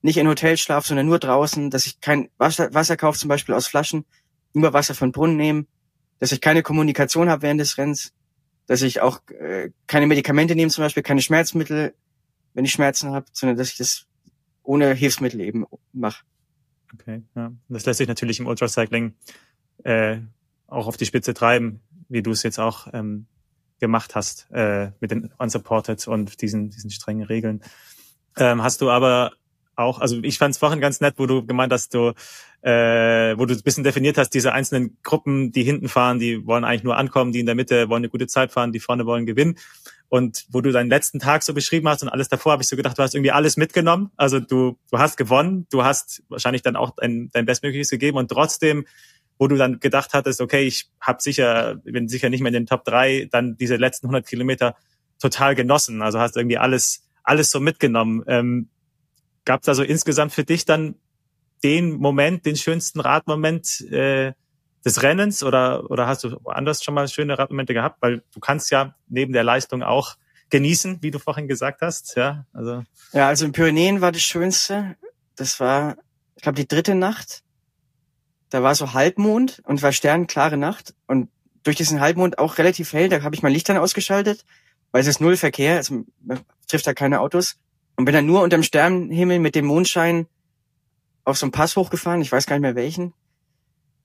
nicht in Hotels schlafe, sondern nur draußen, dass ich kein Wasser, Wasser kaufe, zum Beispiel aus Flaschen, nur Wasser von Brunnen nehme, dass ich keine Kommunikation habe während des Rennens, dass ich auch äh, keine Medikamente nehme, zum Beispiel keine Schmerzmittel, wenn ich Schmerzen habe, sondern dass ich das ohne Hilfsmittel eben mache. Okay, ja. Das lässt sich natürlich im Ultracycling äh, auch auf die Spitze treiben, wie du es jetzt auch ähm, gemacht hast äh, mit den Unsupported und diesen, diesen strengen Regeln. Ähm, hast du aber auch, also ich fand es vorhin ganz nett, wo du gemeint hast, du, äh, wo du ein bisschen definiert hast, diese einzelnen Gruppen, die hinten fahren, die wollen eigentlich nur ankommen, die in der Mitte wollen eine gute Zeit fahren, die vorne wollen gewinnen. Und wo du deinen letzten Tag so beschrieben hast und alles davor, habe ich so gedacht, du hast irgendwie alles mitgenommen. Also du, du hast gewonnen, du hast wahrscheinlich dann auch dein, dein Bestmögliches gegeben und trotzdem wo du dann gedacht hattest, okay, ich habe sicher, bin sicher nicht mehr in den Top 3, dann diese letzten 100 Kilometer total genossen. Also hast irgendwie alles, alles so mitgenommen. Ähm, Gab es also insgesamt für dich dann den Moment, den schönsten Radmoment äh, des Rennens oder, oder hast du woanders schon mal schöne Radmomente gehabt? Weil du kannst ja neben der Leistung auch genießen, wie du vorhin gesagt hast. Ja, also, ja, also in Pyrenäen war das Schönste. Das war, ich glaube, die dritte Nacht da war so Halbmond und war sternklare Nacht und durch diesen Halbmond auch relativ hell, da habe ich mein Licht dann ausgeschaltet, weil es ist null Verkehr, also man trifft da keine Autos und bin dann nur unterm Sternenhimmel mit dem Mondschein auf so einen Pass hochgefahren, ich weiß gar nicht mehr welchen.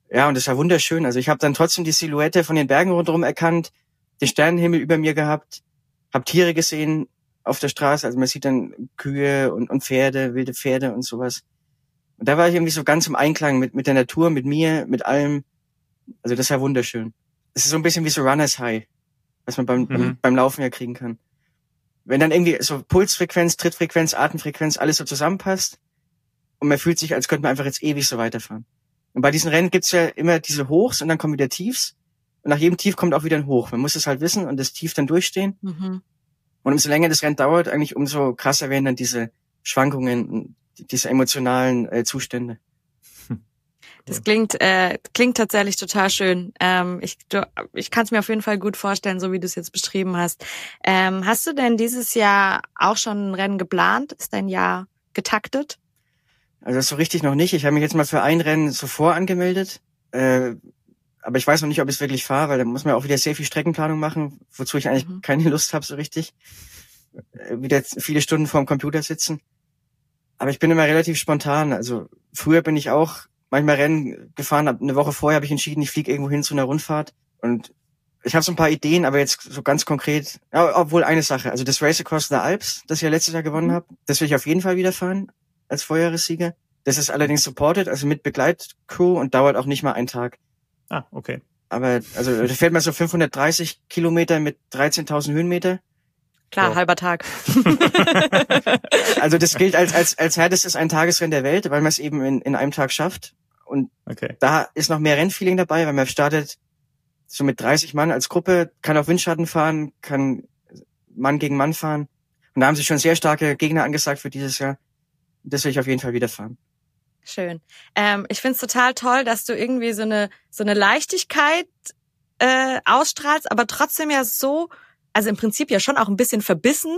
Ja, und das war wunderschön. Also ich habe dann trotzdem die Silhouette von den Bergen rundherum erkannt, den Sternenhimmel über mir gehabt, habe Tiere gesehen auf der Straße, also man sieht dann Kühe und, und Pferde, wilde Pferde und sowas. Und da war ich irgendwie so ganz im Einklang mit, mit der Natur, mit mir, mit allem. Also das war wunderschön. Es ist so ein bisschen wie so Runners High, was man beim, mhm. beim, beim Laufen ja kriegen kann. Wenn dann irgendwie so Pulsfrequenz, Trittfrequenz, Atemfrequenz, alles so zusammenpasst und man fühlt sich, als könnte man einfach jetzt ewig so weiterfahren. Und bei diesen Rennen gibt's ja immer diese Hochs und dann kommen wieder Tiefs. Und nach jedem Tief kommt auch wieder ein Hoch. Man muss es halt wissen und das Tief dann durchstehen. Mhm. Und umso länger das Rennen dauert, eigentlich umso krasser werden dann diese Schwankungen diese emotionalen äh, Zustände. Das klingt, äh, klingt tatsächlich total schön. Ähm, ich du, ich kann es mir auf jeden Fall gut vorstellen, so wie du es jetzt beschrieben hast. Ähm, hast du denn dieses Jahr auch schon ein Rennen geplant? Ist dein Jahr getaktet? Also so richtig noch nicht. Ich habe mich jetzt mal für ein Rennen zuvor angemeldet. Äh, aber ich weiß noch nicht, ob ich es wirklich fahre, weil da muss man auch wieder sehr viel Streckenplanung machen, wozu ich eigentlich mhm. keine Lust habe so richtig. Äh, wieder viele Stunden vorm Computer sitzen. Aber ich bin immer relativ spontan. Also früher bin ich auch manchmal Rennen gefahren. Eine Woche vorher habe ich entschieden, ich fliege irgendwo hin zu einer Rundfahrt. Und ich habe so ein paar Ideen, aber jetzt so ganz konkret, ja, obwohl eine Sache, also das Race Across the Alps, das ich ja letztes Jahr gewonnen mhm. habe, das will ich auf jeden Fall wieder fahren als Vorjahressieger. Das ist allerdings supported, also mit Begleitcrew und dauert auch nicht mal einen Tag. Ah, okay. Aber also da fährt man so 530 Kilometer mit 13.000 Höhenmeter. Klar, so. halber Tag. [laughs] also das gilt als, als, als härtestes ein Tagesrennen der Welt, weil man es eben in, in einem Tag schafft. Und okay. da ist noch mehr Rennfeeling dabei, weil man startet so mit 30 Mann als Gruppe, kann auf Windschatten fahren, kann Mann gegen Mann fahren. Und da haben sich schon sehr starke Gegner angesagt für dieses Jahr. Das will ich auf jeden Fall wieder fahren. Schön. Ähm, ich find's total toll, dass du irgendwie so eine so eine Leichtigkeit äh, ausstrahlst, aber trotzdem ja so also im Prinzip ja schon auch ein bisschen verbissen.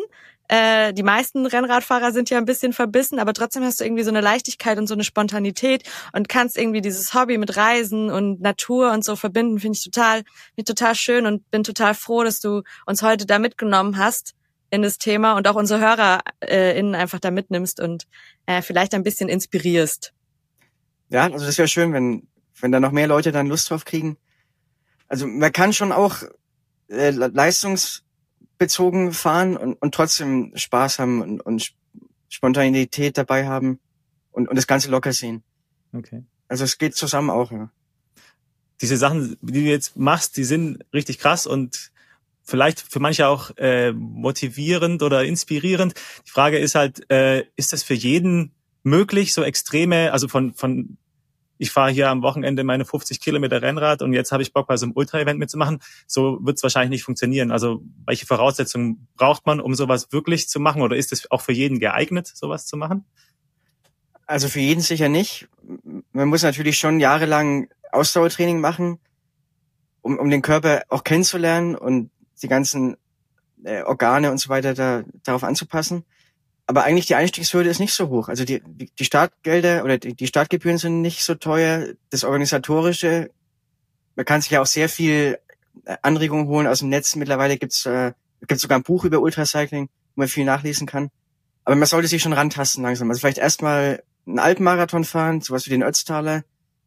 Äh, die meisten Rennradfahrer sind ja ein bisschen verbissen, aber trotzdem hast du irgendwie so eine Leichtigkeit und so eine Spontanität und kannst irgendwie dieses Hobby mit Reisen und Natur und so verbinden, finde ich total, mir total schön und bin total froh, dass du uns heute da mitgenommen hast in das Thema und auch unsere Hörer äh, einfach da mitnimmst und äh, vielleicht ein bisschen inspirierst. Ja, also das wäre schön, wenn, wenn da noch mehr Leute dann Lust drauf kriegen. Also man kann schon auch äh, leistungs bezogen fahren und, und trotzdem Spaß haben und, und Spontanität dabei haben und, und das Ganze locker sehen. Okay. Also es geht zusammen auch, ja. Diese Sachen, die du jetzt machst, die sind richtig krass und vielleicht für manche auch äh, motivierend oder inspirierend. Die Frage ist halt, äh, ist das für jeden möglich, so extreme, also von, von ich fahre hier am Wochenende meine 50 Kilometer Rennrad und jetzt habe ich Bock, bei so einem Ultra-Event mitzumachen. So wird es wahrscheinlich nicht funktionieren. Also welche Voraussetzungen braucht man, um sowas wirklich zu machen? Oder ist es auch für jeden geeignet, sowas zu machen? Also für jeden sicher nicht. Man muss natürlich schon jahrelang Ausdauertraining machen, um, um den Körper auch kennenzulernen und die ganzen äh, Organe und so weiter da, darauf anzupassen. Aber eigentlich die Einstiegshürde ist nicht so hoch. Also die, die Startgelder oder die, die Startgebühren sind nicht so teuer. Das Organisatorische, man kann sich ja auch sehr viel äh, Anregungen holen aus dem Netz. Mittlerweile gibt's äh, gibt's sogar ein Buch über Ultracycling, wo man viel nachlesen kann. Aber man sollte sich schon rantasten langsam. Also vielleicht erstmal einen Alpenmarathon fahren, sowas wie den Ötztaler.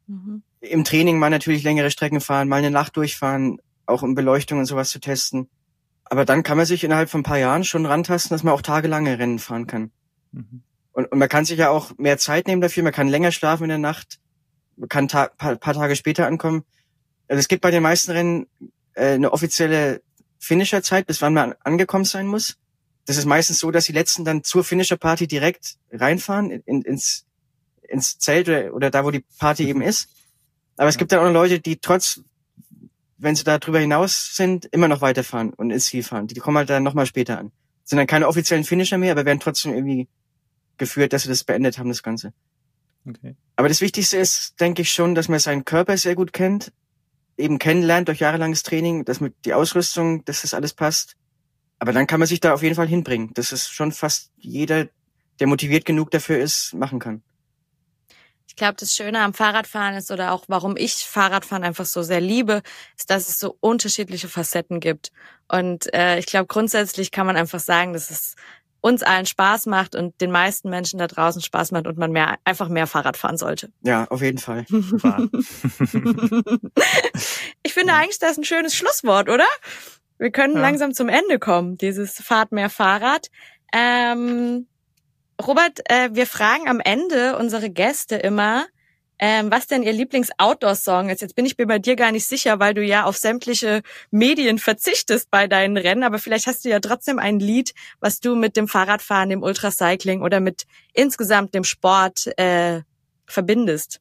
Mhm. Im Training mal natürlich längere Strecken fahren, mal eine Nacht durchfahren, auch um Beleuchtung und sowas zu testen. Aber dann kann man sich innerhalb von ein paar Jahren schon rantasten, dass man auch tagelange Rennen fahren kann. Mhm. Und, und man kann sich ja auch mehr Zeit nehmen dafür, man kann länger schlafen in der Nacht, man kann ta paar, paar Tage später ankommen. Also es gibt bei den meisten Rennen äh, eine offizielle Finisher-Zeit, bis wann man angekommen sein muss. Das ist meistens so, dass die Letzten dann zur Finisher-Party direkt reinfahren in, ins, ins Zelt oder, oder da, wo die Party [laughs] eben ist. Aber es gibt dann auch noch Leute, die trotz wenn sie da drüber hinaus sind, immer noch weiterfahren und ins Ziel fahren. Die kommen halt dann nochmal später an. Sind dann keine offiziellen Finisher mehr, aber werden trotzdem irgendwie geführt, dass sie das beendet haben, das Ganze. Okay. Aber das Wichtigste ist, denke ich schon, dass man seinen Körper sehr gut kennt, eben kennenlernt durch jahrelanges Training, dass mit die Ausrüstung, dass das alles passt. Aber dann kann man sich da auf jeden Fall hinbringen. Das ist schon fast jeder, der motiviert genug dafür ist, machen kann. Ich glaube, das Schöne am Fahrradfahren ist oder auch warum ich Fahrradfahren einfach so sehr liebe, ist, dass es so unterschiedliche Facetten gibt. Und äh, ich glaube, grundsätzlich kann man einfach sagen, dass es uns allen Spaß macht und den meisten Menschen da draußen Spaß macht und man mehr einfach mehr Fahrrad fahren sollte. Ja, auf jeden Fall. [laughs] ich finde eigentlich das ist ein schönes Schlusswort, oder? Wir können ja. langsam zum Ende kommen, dieses Fahrt mehr Fahrrad. Ähm, Robert, äh, wir fragen am Ende unsere Gäste immer, ähm, was denn ihr Lieblings-Outdoor-Song ist. Jetzt bin ich mir bei dir gar nicht sicher, weil du ja auf sämtliche Medien verzichtest bei deinen Rennen, aber vielleicht hast du ja trotzdem ein Lied, was du mit dem Fahrradfahren, dem Ultracycling oder mit insgesamt dem Sport äh, verbindest.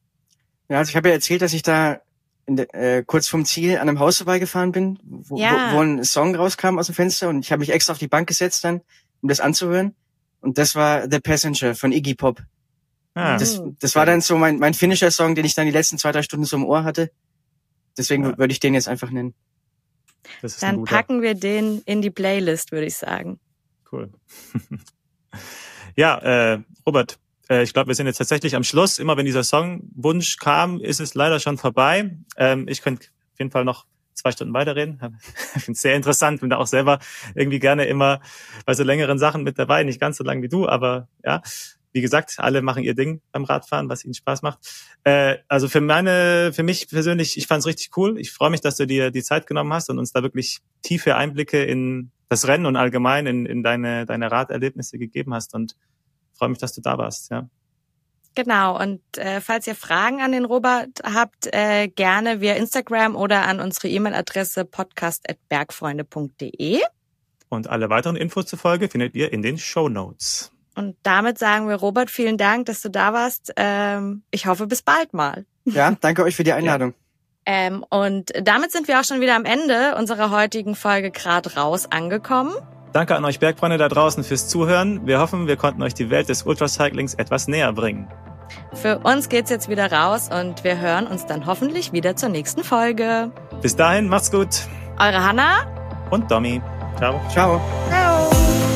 Ja, also ich habe ja erzählt, dass ich da de, äh, kurz vom Ziel an einem Haus vorbeigefahren bin, wo, ja. wo, wo ein Song rauskam aus dem Fenster und ich habe mich extra auf die Bank gesetzt dann, um das anzuhören. Und das war The Passenger von Iggy Pop. Ah. Das, das war dann so mein, mein Finisher-Song, den ich dann die letzten zwei, drei Stunden so im Ohr hatte. Deswegen ja. würde ich den jetzt einfach nennen. Dann packen wir den in die Playlist, würde ich sagen. Cool. [laughs] ja, äh, Robert, äh, ich glaube, wir sind jetzt tatsächlich am Schluss. Immer wenn dieser Songwunsch kam, ist es leider schon vorbei. Ähm, ich könnte auf jeden Fall noch zwei Stunden weiterreden. [laughs] Ich finde es sehr interessant, bin da auch selber irgendwie gerne immer bei so längeren Sachen mit dabei, nicht ganz so lang wie du, aber ja, wie gesagt, alle machen ihr Ding beim Radfahren, was ihnen Spaß macht. Äh, also für meine, für mich persönlich, ich fand es richtig cool. Ich freue mich, dass du dir die Zeit genommen hast und uns da wirklich tiefe Einblicke in das Rennen und allgemein in, in deine, deine Raderlebnisse gegeben hast und freue mich, dass du da warst. Ja. Genau, und äh, falls ihr Fragen an den Robert habt, äh, gerne via Instagram oder an unsere E-Mail-Adresse podcast.bergfreunde.de. Und alle weiteren Infos zur Folge findet ihr in den Show Notes. Und damit sagen wir, Robert, vielen Dank, dass du da warst. Ähm, ich hoffe, bis bald mal. Ja, danke euch für die Einladung. Ja. [laughs] Ähm, und damit sind wir auch schon wieder am Ende unserer heutigen Folge Grad raus angekommen. Danke an euch Bergfreunde da draußen fürs Zuhören. Wir hoffen, wir konnten euch die Welt des Ultracyclings etwas näher bringen. Für uns geht's jetzt wieder raus und wir hören uns dann hoffentlich wieder zur nächsten Folge. Bis dahin, macht's gut. Eure Hanna und Domi. Ciao. Ciao. Ciao.